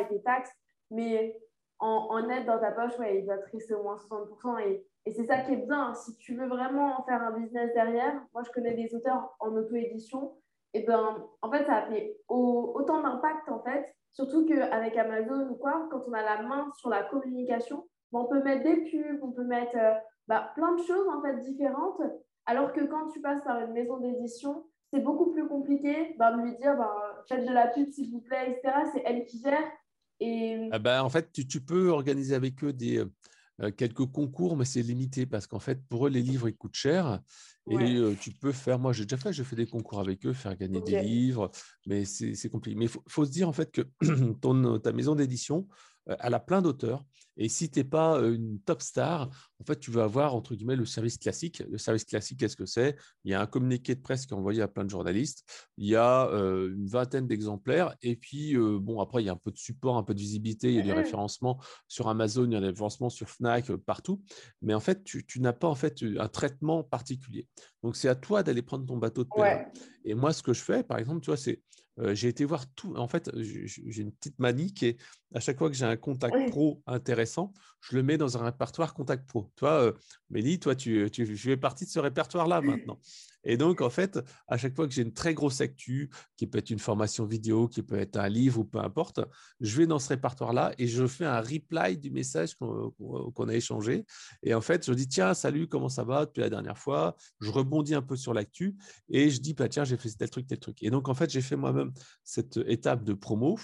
et tes taxes. Mais en, en net dans ta poche, ouais, il va te rester au moins 60%. Et, et c'est ça qui est bien. Si tu veux vraiment faire un business derrière, moi, je connais des auteurs en auto-édition. Et ben, en fait, ça a fait autant d'impact, en fait, Surtout qu'avec Amazon ou quoi, quand on a la main sur la communication, ben, on peut mettre des pubs, on peut mettre bah, plein de choses en fait différentes. Alors que quand tu passes par une maison d'édition, c'est beaucoup plus compliqué ben, de lui dire faites de la pub s'il vous plaît, etc. C'est elle qui gère. Et... Ah en fait, tu, peux organiser avec eux des, euh, quelques concours, mais c'est limité parce qu'en fait, pour eux, les livres, ils coûtent cher. Et euh, tu peux faire, moi j'ai déjà fait, je fais des concours avec eux, faire gagner des livres, mais c'est compliqué. Mais il faut, faut, se dire en fait que ton, ta maison d'édition, euh, elle a plein d'auteurs. Et si tu n'es pas une top star, en fait, tu vas avoir, entre guillemets, le service classique. Le service classique, qu'est-ce que c'est? Il y a un communiqué de presse qui est envoyé à plein de journalistes. Il y a euh, une vingtaine d'exemplaires. Et puis, bon, après, il y a un peu de support, un peu de visibilité. Il y a du mmh référencement sur Amazon, il y a des référencements sur Fnac, partout. Mais en fait, tu, n'as pas en fait un traitement particulier. Donc, c'est à toi d'aller prendre ton bateau de pèlerin. Et moi, ce que je fais, par exemple, tu vois, c'est j'ai été voir tout. En fait, j'ai une petite manie qui est à chaque fois que j'ai un contact pro intéressant, je le mets dans un répertoire contact pro. Toi, Mélie, toi, tu, tu, fais partie de ce répertoire-là maintenant. Et donc, en fait, à chaque fois que j'ai une très grosse actu, qui peut être une formation vidéo, qui peut être un livre ou peu importe, je vais dans ce répertoire-là et je fais un reply du message qu'on a échangé. Et en fait, je dis, tiens, salut, comment ça va depuis la dernière fois? Je rebondis un peu sur l'actu et je dis, bah, tiens, j'ai fait tel truc, tel truc. Et donc, en fait, j'ai fait moi-même cette étape de promo.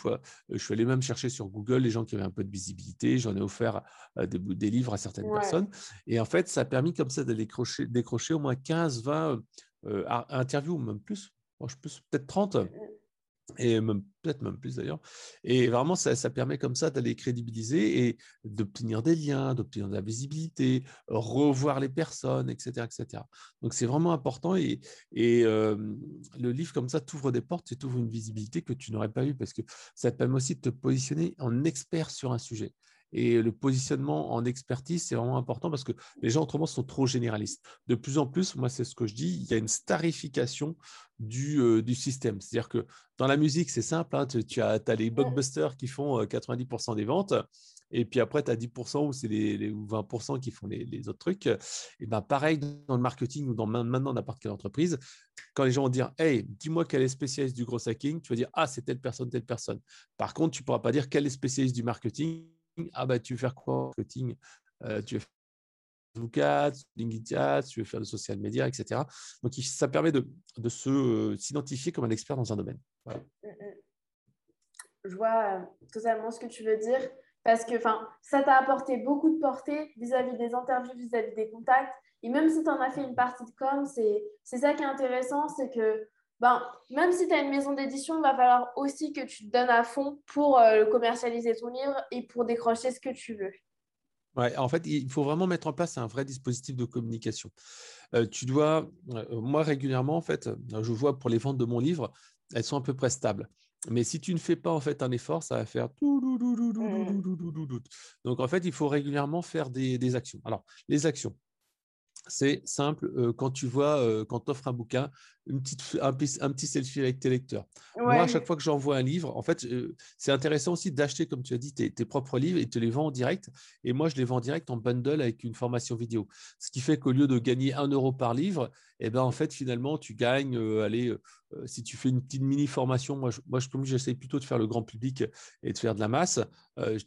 Je suis allé même chercher sur Google les gens qui avaient un peu de visibilité. J'en ai offert euh, des, des, livres à certaines personnes. Et en fait, ça a permis comme ça de décrocher, décrocher au moins 15, 20 euh, interviews, même plus. je peut-être 30. et peut-être même plus d'ailleurs. Et vraiment, ça, permet comme ça d'aller crédibiliser et d'obtenir des liens, d'obtenir de la visibilité, revoir les personnes, etc. etc. Donc, c'est vraiment important. Et, et le livre, comme ça, t'ouvre des portes et t'ouvre une visibilité que tu n'aurais pas eu parce que ça te permet aussi de te positionner en expert sur un sujet. Et le positionnement en expertise, c'est vraiment important parce que les gens autrement sont trop généralistes. De plus en plus, moi, c'est ce que je dis, il y a une starification du, euh, du système. C'est-à-dire que dans la musique, c'est simple, hein, tu, as, as, les blockbusters qui font 90% euh, des ventes. Et puis après, tu as 10% ou c'est les, 20% qui font les, autres trucs. Et ben pareil dans le marketing ou dans maintenant n'importe quelle entreprise, quand les gens vont dire Hey, dis-moi quel est spécialiste du gros hacking, tu vas dire Ah, c'est telle personne, telle personne. Par contre, tu ne pourras pas dire quel est spécialiste du marketing? Ah bah tu veux faire quoi marketing euh, Tu veux faire LinkedIn tu veux faire de social media, etc. Donc ça permet de, de se euh, s'identifier comme un expert dans un domaine. Mmh, mmh. Je vois euh, totalement ce que tu veux dire parce que ça t'a apporté beaucoup de portée vis-à-vis des interviews, vis-à-vis des contacts. Et même si tu en as fait une partie de com, c'est ça qui est intéressant, c'est que ben, même si tu as une maison d'édition, il va falloir aussi que tu te donnes à fond pour euh, commercialiser ton livre et pour décrocher ce que tu veux. Ouais, en fait, il faut vraiment mettre en place un vrai dispositif de communication. Euh, tu dois, euh, moi régulièrement, en fait, je vois pour les ventes de mon livre, elles sont à peu près stables. Mais si tu ne fais pas en fait un effort, ça va faire Donc en fait, il faut régulièrement faire des, des actions. Alors, les actions, c'est simple, quand tu vois, quand tu offres un bouquin, une petite, un, petit selfie avec tes lecteurs. Moi, à chaque fois que j'envoie un livre, en fait, c'est intéressant aussi d'acheter, comme tu as dit, tes, propres livres et te les vends en direct. Et moi, je les vends en direct en bundle avec une formation vidéo. Ce qui fait qu'au lieu de gagner un euro par livre, eh ben, en fait, finalement, tu gagnes, allez, si tu fais une petite mini formation, moi, je, moi, j'essaie plutôt de faire le grand public et de faire de la masse,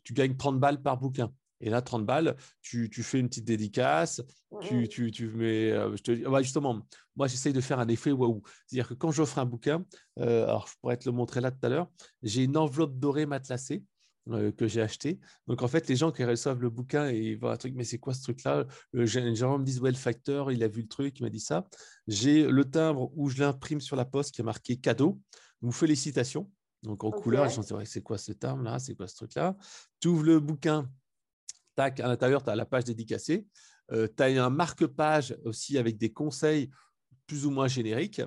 tu gagnes 30 balles par bouquin. Et là, 30 balles, tu, fais une petite dédicace, tu, tu, mets. Euh, je te, justement, moi, j'essaye de faire un effet waouh. C'est-à-dire que quand j'offre un bouquin, euh, alors je pourrais te le montrer là tout à l'heure, j'ai une enveloppe dorée matelassée. Euh, que j'ai acheté. Donc, en fait, les gens qui reçoivent le bouquin et ils voient un truc, mais c'est quoi ce truc-là? Les gens me disent, well, Factor, il a vu le truc, il m'a dit ça. J'ai le timbre où je l'imprime sur la poste qui a marqué cadeau. Donc, félicitations. Donc, en couleur, je me c'est quoi ce timbre-là? C'est quoi ce truc-là? Tu ouvres le bouquin, Tac, à l'intérieur, tu as la page dédicacée. Euh, tu as un marque-page aussi avec des conseils plus ou moins génériques.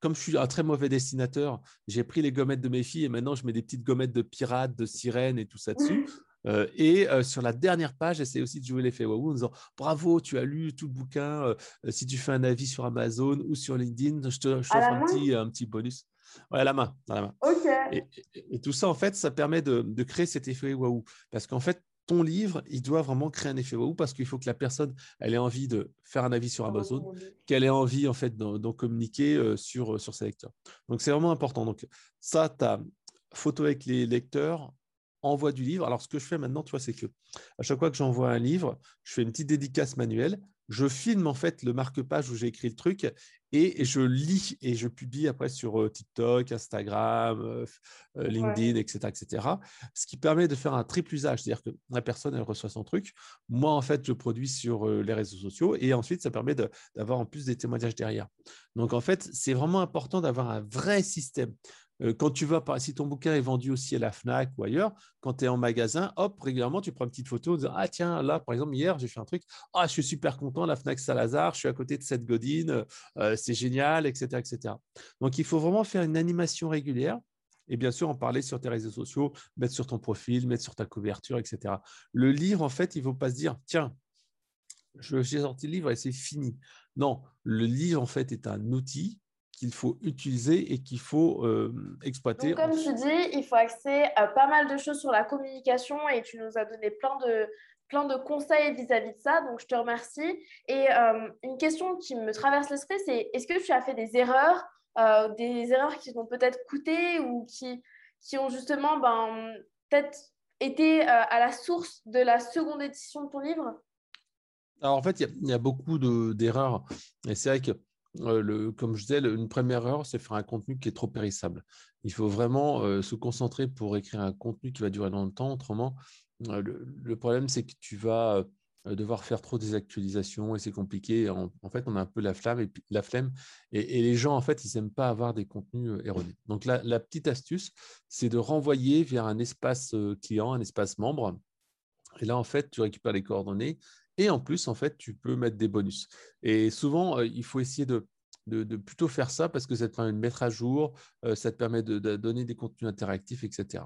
Comme je suis un très mauvais dessinateur, j'ai pris les gommettes de mes filles et maintenant je mets des petites gommettes de pirates, de sirènes et tout ça dessus. Euh, et euh, sur la dernière page, j'essaie aussi de jouer l'effet waouh en disant bravo, tu as lu tout le bouquin. si tu fais un avis sur Amazon ou sur LinkedIn, je te t'offre un petit, un petit bonus. Ouais, à la main. À la main. Et, tout ça, en fait, ça permet de, de créer cet effet waouh. Parce qu'en fait, ton livre, il doit vraiment créer un effet waouh parce qu'il faut que la personne, elle ait envie de faire un avis sur oh, Amazon, qu'elle ait envie en fait d'en communiquer euh, sur, euh, sur ses lecteurs. Donc c'est vraiment important. Donc ça, tu as photo avec les lecteurs, envoi du livre. Alors ce que je fais maintenant, tu vois, c'est que à chaque fois que j'envoie un livre, je fais une petite dédicace manuelle. Je filme en fait le marque-page où j'ai écrit le truc et je lis et je publie après sur euh, TikTok, Instagram, euh, euh, LinkedIn, etc., etc. Ce qui permet de faire un triple usage, c'est-à-dire que la personne elle reçoit son truc, moi en fait je produis sur les réseaux sociaux et ensuite ça permet d'avoir en plus des témoignages derrière. Donc en fait c'est vraiment important d'avoir un vrai système. Euh, quand tu vas, si ton bouquin est vendu aussi à la FNAC ou ailleurs, quand tu es en magasin, hop, régulièrement, tu prends une petite photo en disant Ah, tiens, là, par exemple, hier, j'ai fait un truc. Ah, je suis super content, la FNAC Salazar, je suis à côté de cette godine, euh, c'est génial, etc., etc. Donc, il faut vraiment faire une animation régulière et bien sûr en parler sur tes réseaux sociaux, mettre sur ton profil, mettre sur ta couverture, etc. Le livre, en fait, il ne faut pas se dire Tiens, j'ai sorti le livre et c'est fini. Non, le livre, en fait, est un outil qu'il faut utiliser et qu'il faut euh, exploiter. comme tu dis, il faut axer à pas mal de choses sur la communication et tu nous as donné plein de, plein de conseils vis-à-vis de ça, donc je te remercie. Et euh, une question qui me traverse l'esprit, c'est est-ce que tu as fait des erreurs, euh, des erreurs qui t'ont peut-être coûté ou qui, qui ont justement ben, peut-être été à la source de la seconde édition de ton livre? Alors en fait, il y, a beaucoup d'erreurs. et c'est vrai que le, comme je disais, une première erreur, c'est faire un contenu qui est trop périssable. Il faut vraiment se concentrer pour écrire un contenu qui va durer dans le temps. Autrement, le, problème, c'est que tu vas devoir faire trop des actualisations et c'est compliqué. En, fait, on a un peu la flemme et, les gens, en fait, ils n'aiment pas avoir des contenus erronés. Donc, la petite astuce, c'est de renvoyer vers un espace client, un espace membre. Et là, en fait, tu récupères les coordonnées et en plus, en fait, tu peux mettre des bonus. Et souvent, il faut essayer de, plutôt faire ça parce que ça te permet de mettre à jour, ça te permet de, donner des contenus interactifs, etc.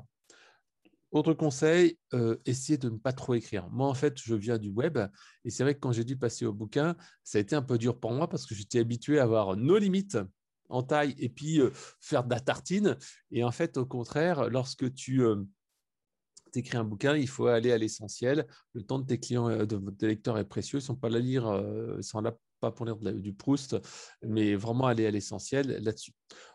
Autre conseil, euh, essayez de ne pas trop écrire. Moi, en fait, je viens du web et c'est vrai que quand j'ai dû passer au bouquin, ça a été un peu dur pour moi parce que j'étais habitué à avoir nos limites en taille et puis faire de la tartine. Et en fait, au contraire, lorsque tu écris un bouquin, il faut aller à l'essentiel. Le temps de tes clients, de tes lecteurs est précieux. Ils ne sont pas là lire, ils sont là pas pour lire du Proust, mais vraiment aller à l'essentiel là-dessus.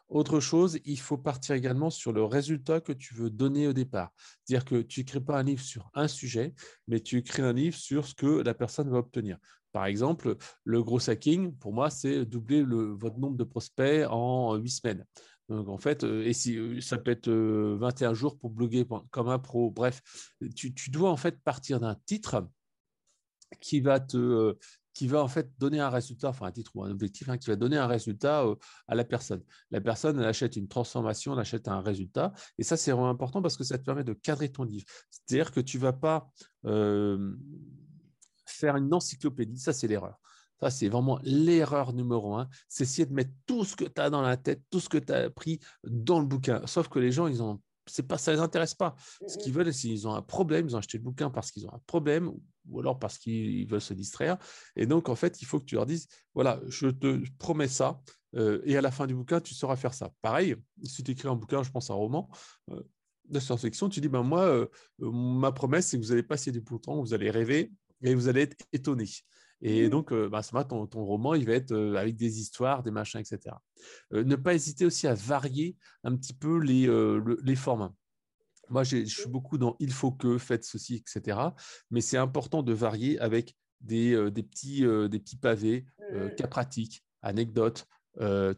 Autre chose, il faut partir également sur le résultat que tu veux donner au départ. C'est-à-dire que tu n'écris pas un livre sur un sujet, mais tu écris un livre sur ce que la personne va obtenir. Par exemple, le gros hacking, pour moi, c'est doubler le, votre nombre de prospects en huit semaines. Donc, en fait, euh, et si, euh, ça peut être 21 euh, jours pour bloguer comme un pro. Bref, tu, dois en fait partir d'un titre qui va te, en fait donner un résultat, enfin un titre ou un objectif, hein, qui va donner un résultat à la personne. La personne, elle achète une transformation, elle achète un résultat. Et ça, c'est vraiment important parce que ça te permet de cadrer ton livre. C'est-à-dire que tu ne vas pas faire une encyclopédie. Ça, c'est l'erreur. Ça, c'est vraiment l'erreur numéro un. C'est essayer de mettre tout ce que tu as dans la tête, tout ce que tu as appris dans le bouquin. Sauf que les gens, ils ont c'est pas, ça les intéresse pas. Ce qu'ils veulent, c'est qu'ils ont un problème, ils ont acheté le bouquin parce qu'ils ont un problème ou alors parce qu'ils veulent se distraire. Et donc, en fait, il faut que tu leur dises, voilà, je te promets ça, euh, et à la fin du bouquin, tu sauras faire ça. Pareil, si tu écris un bouquin, je pense à un roman euh, de science-fiction, tu dis, ben moi, euh, ma promesse, c'est que vous allez passer du bon temps, vous allez rêver et vous allez être étonné. Et mmh. donc, bah, ton, ton, roman, il va être avec des histoires, des machins, etc. ne pas hésiter aussi à varier un petit peu les, les formats. Moi, je suis beaucoup dans il faut que, faites ceci, etc. Mais c'est important de varier avec des, des, petits, des petits pavés, mmh. cas pratiques, anecdotes,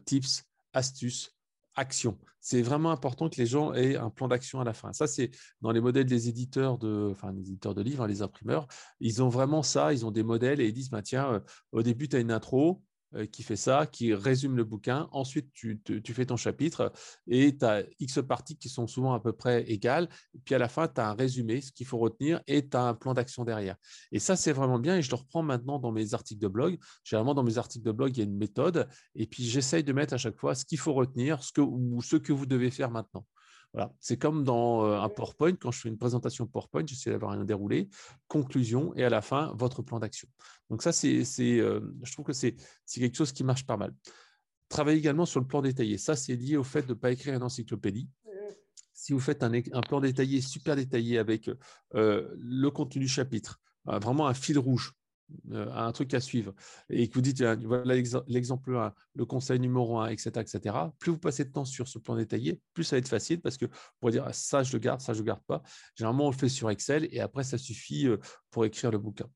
tips, astuces, actions. C'est vraiment important que les gens aient un plan d'action à la fin. Ça, c'est dans les modèles des éditeurs de, enfin, éditeurs de livres, hein, les imprimeurs. Ils ont vraiment ça. Ils ont des modèles et ils disent, bah, tiens, au début, tu as une intro, euh, qui fait ça, qui résume le bouquin. Ensuite, tu, fais ton chapitre et tu as X parties qui sont souvent à peu près égales. puis à la fin, tu as un résumé, ce qu'il faut retenir, et tu as un plan d'action derrière. Et ça, c'est vraiment bien. Et je le reprends maintenant dans mes articles de blog. Généralement, dans mes articles de blog, il y a une méthode. Et puis, j'essaye de mettre à chaque fois ce qu'il faut retenir ce que, ou ce que vous devez faire maintenant. Voilà. C'est comme dans euh, un PowerPoint, quand je fais une présentation PowerPoint, j'essaie d'avoir un déroulé, conclusion et à la fin, votre plan d'action. Donc ça, c'est, euh, je trouve que c'est, quelque chose qui marche pas mal. Travaillez également sur le plan détaillé. Ça, c'est lié au fait de ne pas écrire une encyclopédie. Si vous faites un, plan détaillé, super détaillé avec euh, le contenu du chapitre, vraiment un fil rouge, un truc à suivre et que vous dites, voilà l'exemple 1, le conseil numéro 1, etc., etc., plus vous passez de temps sur ce plan détaillé, plus ça va être facile parce que pour dire ça, je le garde, ça, je ne le garde pas. Généralement, on le fait sur Excel et après, ça suffit euh, pour écrire le bouquin.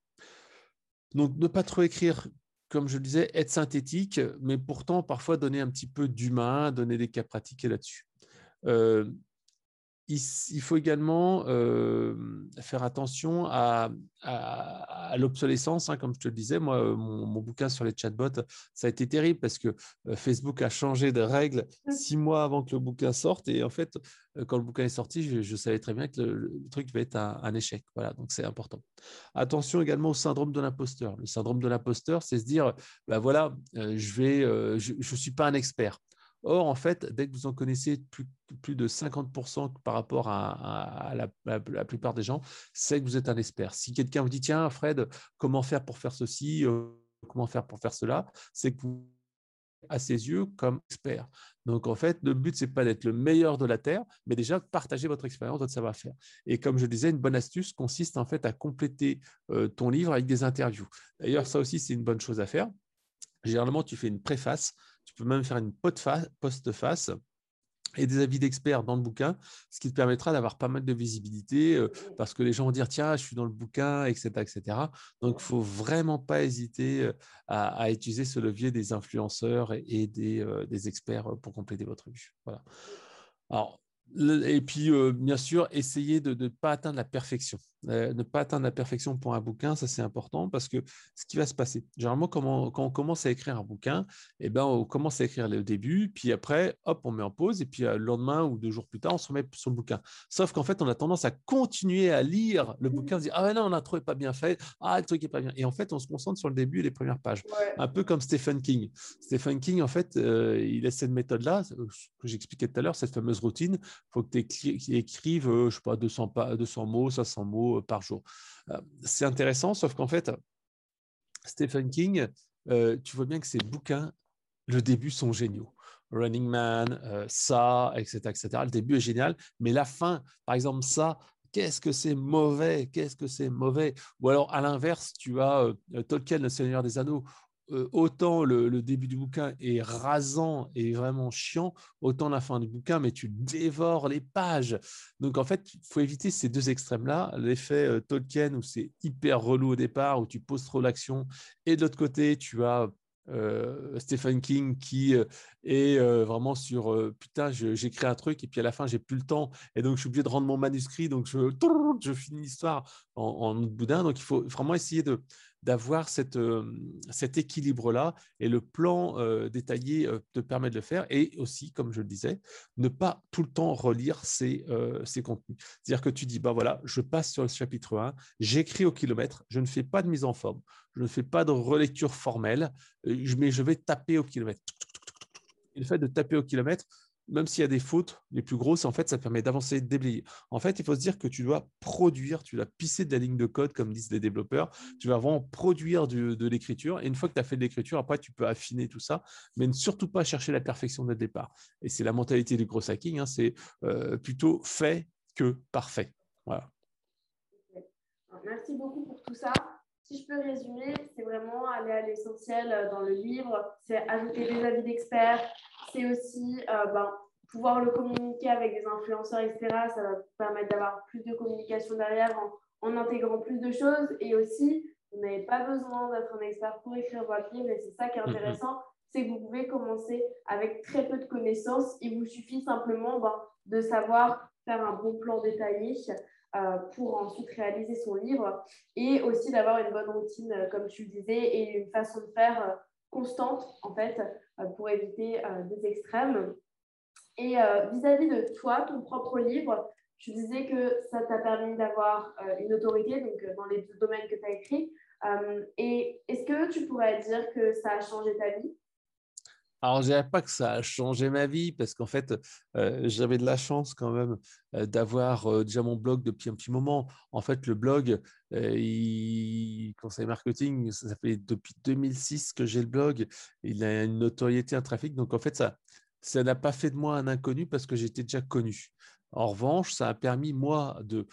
Donc, ne pas trop écrire comme je le disais, être synthétique, mais pourtant parfois donner un petit peu d'humain, donner des cas pratiques là-dessus. Euh, il, faut également faire attention à, l'obsolescence. Hein, comme je te le disais, moi, mon, bouquin sur les chatbots, ça a été terrible parce que Facebook a changé de règles mmh. six mois avant que le bouquin sorte. Et en fait, quand le bouquin est sorti, je, savais très bien que le, truc va être un, échec. Voilà, donc c'est important. Attention également au syndrome de l'imposteur. Le syndrome de l'imposteur, c'est se dire, ben voilà, je vais, je ne suis pas un expert. Or, en fait, dès que vous en connaissez plus, plus de 50% par rapport à, la, plupart des gens, c'est que vous êtes un expert. Si quelqu'un vous dit, tiens, Fred, comment faire pour faire ceci, euh, comment faire pour faire cela, c'est que vous à ses yeux comme expert. Donc en fait, le but c'est pas d'être le meilleur de la terre, mais déjà partager votre expérience, votre savoir-faire. Et comme je disais, une bonne astuce consiste en fait à compléter euh, ton livre avec des interviews. D'ailleurs, ça aussi c'est une bonne chose à faire. Généralement, tu fais une préface tu peux même faire une post-face et des avis d'experts dans le bouquin, ce qui te permettra d'avoir pas mal de visibilité euh, parce que les gens vont dire tiens, je suis dans le bouquin, etc. etc. Donc, il ne faut vraiment pas hésiter euh, à, utiliser ce levier des influenceurs et, des, euh, des, experts pour compléter votre vue. Voilà. Alors, et puis, euh, bien sûr, essayer de ne pas atteindre la perfection. Euh, ne pas atteindre la perfection pour un bouquin, ça c'est important parce que ce qui va se passer, généralement, quand on, commence à écrire un bouquin, eh ben, on commence à écrire le début, puis après, hop, on met en pause, et puis euh, le lendemain ou deux jours plus tard, on se remet sur le bouquin. Sauf qu'en fait, on a tendance à continuer à lire le bouquin, on se dit, ah non, on a trouvé pas bien fait, ah, le truc est pas bien. Et en fait, on se concentre sur le début et les premières pages. Un peu comme Stephen King. Stephen King, en fait, il a cette méthode-là, que j'expliquais tout à l'heure, cette fameuse routine faut que tu écrives, euh, je sais pas, 200, 200 mots, 500 mots euh, par jour. Euh, c'est intéressant, sauf qu'en fait, Stephen King, tu vois bien que ses bouquins, le début sont géniaux. Running Man, ça, etc., etc. Le début est génial, mais la fin, par exemple, ça, qu'est-ce que c'est mauvais, qu'est-ce que c'est mauvais? Ou alors, à l'inverse, tu as Tolkien, le Seigneur des Anneaux, euh, autant le, début du bouquin est rasant et vraiment chiant, autant la fin du bouquin, mais tu dévores les pages. Donc en fait, il faut éviter ces deux extrêmes-là. L'effet euh, Tolkien où c'est hyper relou au départ, où tu poses trop l'action, et de l'autre côté, tu as euh, Stephen King qui est vraiment sur putain, j'écris un truc et puis à la fin, j'ai plus le temps et donc je suis obligé de rendre mon manuscrit, donc je, je finis l'histoire en, en boudin. Donc il faut vraiment essayer de d'avoir euh, cet équilibre-là et le plan euh, détaillé euh, te permet de le faire et aussi, comme je le disais, ne pas tout le temps relire ces, contenus. C'est-à-dire que tu dis, bah voilà, je passe sur le chapitre 1, j'écris au kilomètre, je ne fais pas de mise en forme, je ne fais pas de relecture formelle, mais je vais taper au kilomètre. Et le fait de taper au kilomètre, même s'il y a des fautes, les plus grosses, en fait, ça permet d'avancer, de déblayer. En fait, il faut se dire que tu dois produire, tu dois pisser de la ligne de code, comme disent les développeurs. Tu vas vraiment produire de l'écriture. Et une fois que tu as fait de l'écriture, après, tu peux affiner tout ça, mais ne surtout pas chercher la perfection dès le départ. Et c'est la mentalité du gros hacking, hein, c'est euh, plutôt fait que parfait. Voilà. Merci beaucoup pour tout ça. Si je peux résumer, c'est vraiment aller à l'essentiel euh, dans le livre, c'est ajouter des avis d'experts, c'est aussi euh, ben, pouvoir le communiquer avec des influenceurs, etc. Ça va permettre d'avoir plus de communication derrière en, en, intégrant plus de choses. Et aussi, vous n'avez pas besoin d'être un expert pour écrire votre livre. Et c'est ça qui est mm-hmm. intéressant, c'est que vous pouvez commencer avec très peu de connaissances. Il vous suffit simplement ben, de savoir faire un bon plan détaillé pour ensuite réaliser son livre et aussi d'avoir une bonne routine, euh, comme tu le disais, et une façon de faire euh, constante, en fait, pour éviter des extrêmes. Et vis-à-vis de toi, ton propre livre, tu disais que ça t'a permis d'avoir une autorité, donc dans les deux domaines que tu as écrits. et est-ce que tu pourrais dire que ça a changé ta vie? Alors, je dirais pas que ça a changé ma vie parce qu'en fait, euh, j'avais de la chance quand même euh, d'avoir euh, déjà mon blog depuis un petit moment. En fait, le blog, il... conseil marketing, ça fait depuis 2006 que j'ai le blog. Il a une notoriété, un trafic. Donc, en fait, ça, ça n'a pas fait de moi un inconnu parce que j'étais déjà connu. En revanche, ça a permis, moi, de,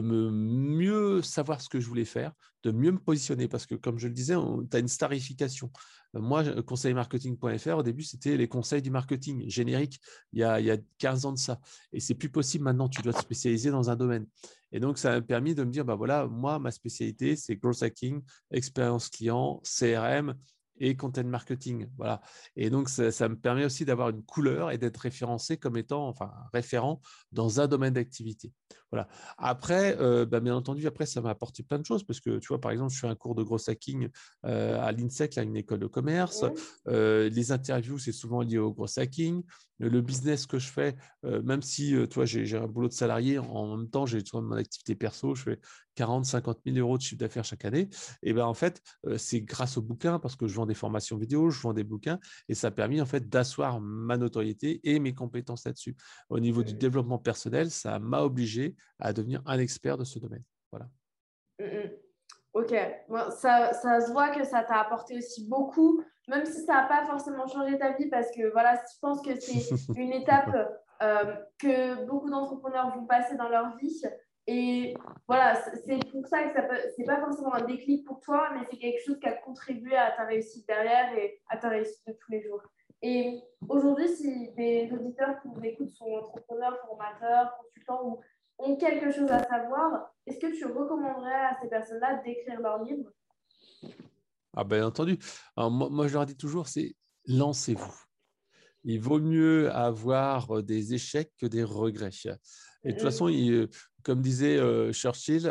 me mieux savoir ce que je voulais faire, de mieux me positionner, parce que, comme je le disais, tu as une starification. Moi, conseilmarketing.fr, au début, c'était les conseils du marketing générique, il y, a, il y a 15 ans de ça. Et c'est plus possible maintenant, tu dois te spécialiser dans un domaine. Et donc, ça m'a permis de me dire, bah voilà, moi, ma spécialité, c'est growth hacking, expérience client, CRM, et content marketing. Voilà. Et donc, ça, me permet aussi d'avoir une couleur et d'être référencé comme étant, enfin, référent dans un domaine d'activité. Voilà. Après, euh, bah, bien entendu, après, ça m'a apporté plein de choses parce que, tu vois, par exemple, je fais un cours de gros hacking euh, à l'INSEC, à une école de commerce. Euh, les interviews, c'est souvent lié au gros hacking. Le business que je fais, même si, toi, j'ai un boulot de salarié, en même temps, j'ai mon activité perso, je fais 40, 50 000 euros de chiffre d'affaires chaque année. Et ben en fait, c'est grâce aux bouquins parce que je vends des formations vidéo, je vends des bouquins et ça a permis en fait d'asseoir ma notoriété et mes compétences là-dessus. Au niveau du développement personnel, ça m'a obligé à devenir un expert de ce domaine. Voilà. Ok, ça, ça, se voit que ça t'a apporté aussi beaucoup, même si ça n'a pas forcément changé ta vie, parce que voilà, je pense que c'est une étape euh, que beaucoup d'entrepreneurs vont passer dans leur vie. Et voilà, c'est pour ça que ce n'est pas forcément un déclic pour toi, mais c'est quelque chose qui a contribué à ta réussite derrière et à ta réussite de tous les jours. Et aujourd'hui, si des auditeurs qui nous écoutent sont entrepreneurs, formateurs, consultants ou ont quelque chose à savoir, est-ce que tu recommanderais à ces personnes-là d'écrire leur livre Ah bien entendu. moi, je leur dis toujours, c'est lancez-vous. il vaut mieux avoir des échecs que des regrets. Et de toute façon, comme disait Churchill,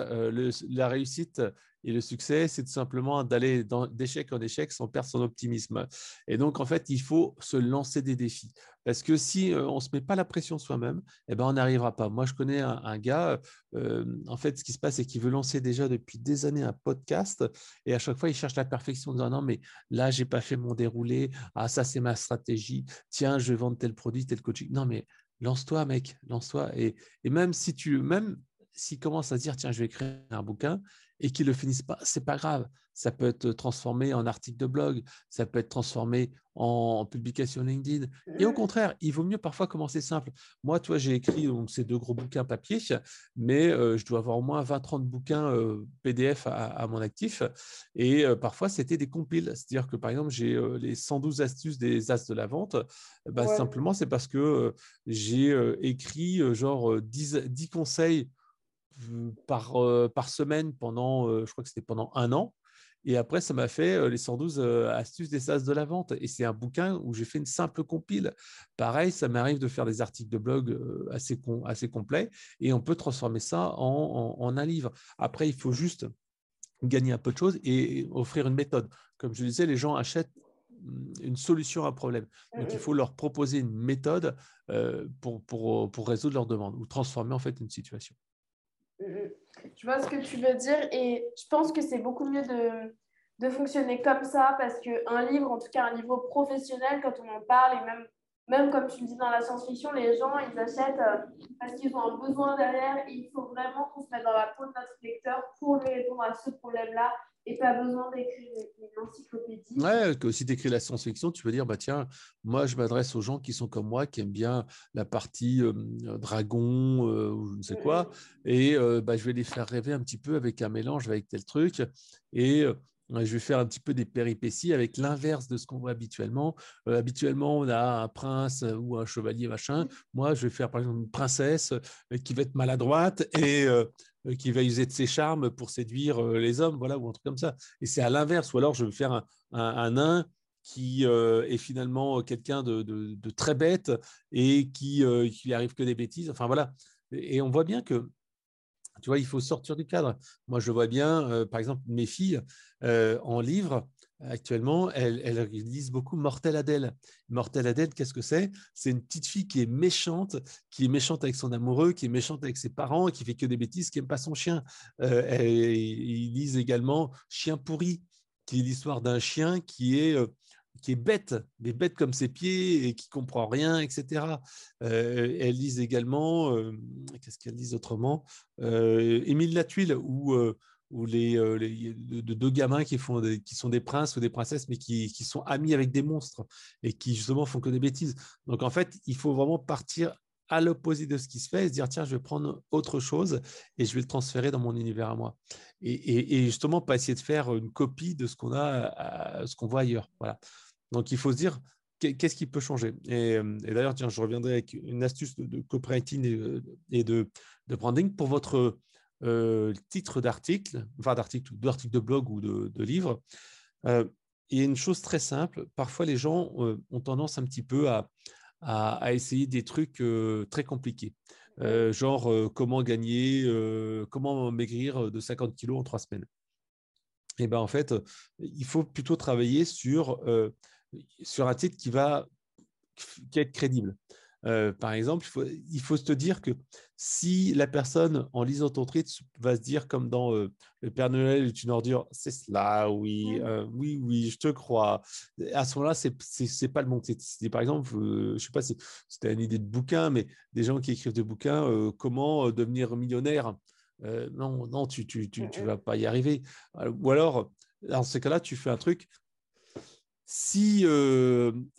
la réussite et le succès, c'est tout simplement d'aller d'échec en échec sans perdre son optimisme. Et donc, en fait, il faut se lancer des défis. Parce que si on ne se met pas la pression soi-même, eh ben, on n'arrivera pas. Moi, je connais un, gars, en fait, ce qui se passe, c'est qu'il veut lancer déjà depuis des années un podcast. Et à chaque fois, il cherche la perfection en disant non, mais là, j'ai pas fait mon déroulé. Ah, ça, c'est ma stratégie. Tiens, je vais vendre tel produit, tel coaching. Non, mais lance-toi, mec, lance-toi. Et, et, même si tu, même s'il commence à se dire, tiens, je vais écrire un bouquin et qu'il ne le finisse pas, c'est pas grave. Ça peut être transformé en article de blog, ça peut être transformé en publication LinkedIn. Et au mmh. contraire, il vaut mieux parfois commencer simple. Moi, toi, j'ai écrit donc, ces deux gros bouquins papier, mais je dois avoir au moins 20-30 bouquins PDF à, mon actif. Et parfois, c'était des compiles. C'est-à-dire que, par exemple, j'ai les 112 astuces des as de la vente. Bah, simplement, c'est parce que j'ai écrit genre 10, 10 conseils par, par semaine pendant, je crois que c'était pendant un an. Et après, ça m'a fait les 112 astuces des sas de la vente. Et c'est un bouquin où j'ai fait une simple compile. Pareil, ça m'arrive de faire des articles de blog assez, assez complets et on peut transformer ça en, en, un livre. Après, il faut juste gagner un peu de choses et offrir une méthode. Comme je disais, les gens achètent mmh, une solution à un problème. Donc, il faut leur proposer une méthode pour, pour, pour résoudre leurs demandes ou transformer en fait une situation. Je vois ce que tu veux dire? Et je pense que c'est beaucoup mieux de, fonctionner comme ça parce qu'un livre, en tout cas un livre professionnel, quand on en parle et même, même comme tu le dis dans la science-fiction, les gens, ils achètent euh, parce qu'ils ont un besoin derrière et il faut vraiment qu'on se mette dans la peau de notre lecteur pour lui répondre à ce problème-là et pas besoin d'écrire une encyclopédie. Ouais, que si tu écris la science-fiction, tu peux dire, bah tiens, moi je m'adresse aux gens qui sont comme moi, qui aiment bien la partie dragon ou je ne sais quoi, et bah, je vais les faire rêver un petit peu avec un mélange avec tel truc, et je vais faire un petit peu des péripéties avec l'inverse de ce qu'on voit habituellement. habituellement, on a un prince ou un chevalier, machin. Moi, je vais faire par exemple une princesse qui va être maladroite et euh, qui va user de ses charmes pour séduire euh, les hommes, voilà, ou un truc comme ça. Et c'est à l'inverse, ou alors je vais faire un, un, nain qui euh, est finalement quelqu'un de, de, très bête et qui, qui arrive que des bêtises. Enfin voilà. Et on voit bien que tu vois, il faut sortir du cadre. Moi, je vois bien, par exemple, mes filles en livre, actuellement, elles, lisent beaucoup Mortel Adèle. Mortel Adèle, qu'est-ce que c'est? C'est une petite fille qui est méchante, qui est méchante avec son amoureux, qui est méchante avec ses parents, qui fait que des bêtises, qui n'aime pas son chien. Euh, ils lisent également Chien pourri, qui est l'histoire d'un chien qui est, euh, qui est bête, mais bête comme ses pieds et qui comprend rien, etc. Euh, elles lisent également, qu'est-ce qu'elles lisent autrement Émile Latuile, où euh, les de, deux gamins qui, sont des princes ou des princesses, mais qui, sont amis avec des monstres et qui justement font que des bêtises. Donc en fait, il faut vraiment partir à l'opposé de ce qui se fait et se dire tiens, je vais prendre autre chose et je vais le transférer dans mon univers à moi. Et, et, justement, pas essayer de faire une copie de ce qu'on a, ce qu'on voit ailleurs. Voilà. Donc il faut se dire qu'est-ce qui peut changer? Et, et d'ailleurs, tiens, je reviendrai avec une astuce de, copywriting et, et de, branding pour votre euh, titre d'article, enfin d'article, de blog ou de, livre. Euh, il y a une chose très simple. Parfois, les gens euh, ont tendance un petit peu à, à, essayer des trucs très compliqués. genre comment gagner, comment maigrir de 50 kilos en trois semaines. Et ben en fait, il faut plutôt travailler sur, sur un titre qui va qui être crédible. Euh, par exemple, il faut, il faut, se dire que si la personne, en lisant ton tweet, va se dire comme dans euh, Le Père Noël est une ordure, c'est cela, oui, euh, oui, oui, je te crois. À ce moment-là, c'est n'est pas le bon C'est par exemple, je sais pas si c'était une idée de bouquin, mais des gens qui écrivent des bouquins, comment devenir millionnaire Non, non, tu ne tu, tu, tu, vas pas y arriver. Ou alors, dans ces cas-là, tu fais un truc. Si,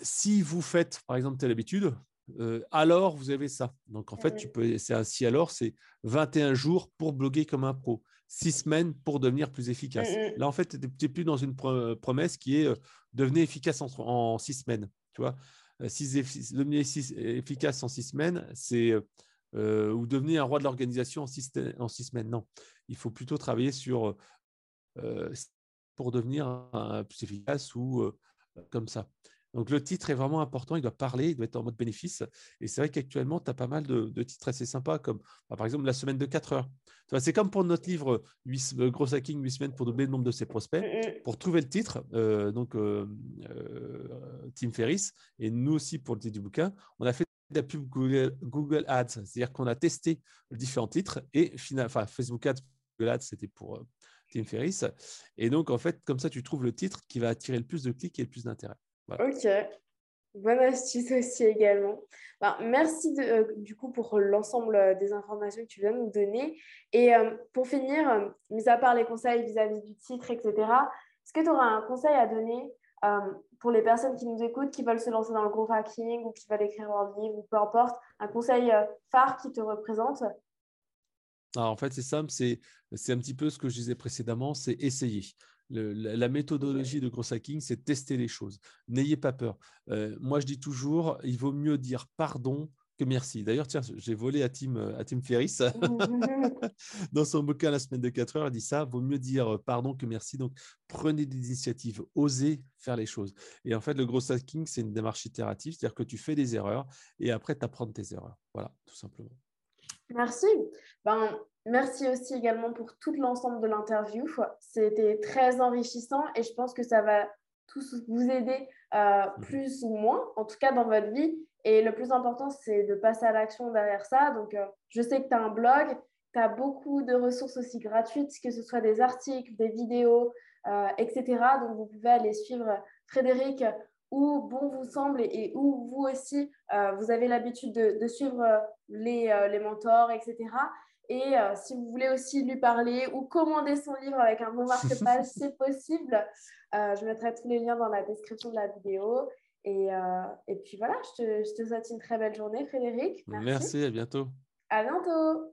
si vous faites, par exemple, telle habitude, euh, alors vous avez ça. Donc en fait, tu peux, c'est ainsi alors, c'est 21 jours pour bloguer comme un pro, 6 semaines pour devenir plus efficace. Là, en fait, tu n'es plus dans une promesse qui est euh, devenir efficace en, 6 semaines. Tu vois, euh, devenir efficace en 6 semaines, c'est ou devenir un roi de l'organisation en 6 en six semaines. Non, il faut plutôt travailler sur pour devenir plus efficace ou comme ça. Donc le titre est vraiment important, il doit parler, il doit être en mode bénéfice. Et c'est vrai qu'actuellement, tu as pas mal de, titres assez sympas, comme bah, par exemple la semaine de 4 heures. C'est comme pour notre livre 8, euh, Gros Hacking, 8 semaines pour doubler le nombre de ses prospects. Mm, mm. Pour trouver le titre, euh, donc euh, Tim Ferriss, et nous aussi pour le titre du bouquin, on a fait de la pub Google, Ads, c'est-à-dire qu'on a testé différents titres et enfin Facebook Ads, Google Ads, c'était pour Tim Ferriss. Et donc, en fait, comme ça, tu trouves le titre qui va attirer le plus de clics et le plus d'intérêt. Ok. Bonne astuce aussi également. Ben, merci euh, du coup pour l'ensemble euh, des informations que tu viens de nous donner. Et euh, pour finir, mis à part les conseils vis-à-vis du titre, etc., est-ce que tu auras un conseil à donner pour les personnes qui nous écoutent, qui veulent se lancer dans le gros hacking ou qui veulent écrire leur livre ou peu importe, un conseil phare qui te représente? En fait, c'est simple, c'est un petit peu ce que je disais précédemment, c'est essayer la, méthodologie de gros hacking, c'est tester les choses. N'ayez pas peur. Euh, moi, je dis toujours, il vaut mieux dire pardon que merci. D'ailleurs, tiens, j'ai volé à Tim, à Tim Ferriss dans son bouquin La semaine de 4 heures. Il dit ça, vaut mieux dire pardon que merci. Donc, prenez des initiatives, osez faire les choses. Et en fait, le gros hacking, c'est une démarche itérative, c'est-à-dire que tu fais des erreurs et après, tu apprends tes erreurs. Voilà, tout simplement. Merci. Ben, Merci aussi également pour tout l'ensemble de l'interview. C'était très enrichissant et je pense que ça va tous vous aider euh, mhm. plus ou moins, en tout cas dans votre vie. Et le plus important, c'est de passer à l'action derrière ça. Donc, euh, je sais que tu as un blog, tu as beaucoup de ressources aussi gratuites, que ce soit des articles, des vidéos, euh, etc. Donc, vous pouvez aller suivre Frédéric où bon vous semble et, où vous aussi, vous avez l'habitude de, suivre les, les mentors, etc. Et euh, si vous voulez aussi lui parler ou commander son livre avec un bon marque-page, c'est possible. Euh, je mettrai tous les liens dans la description de la vidéo. Et, euh, et puis voilà, je te, je te, souhaite une très belle journée, Frédéric. Merci. Merci, à bientôt. À bientôt.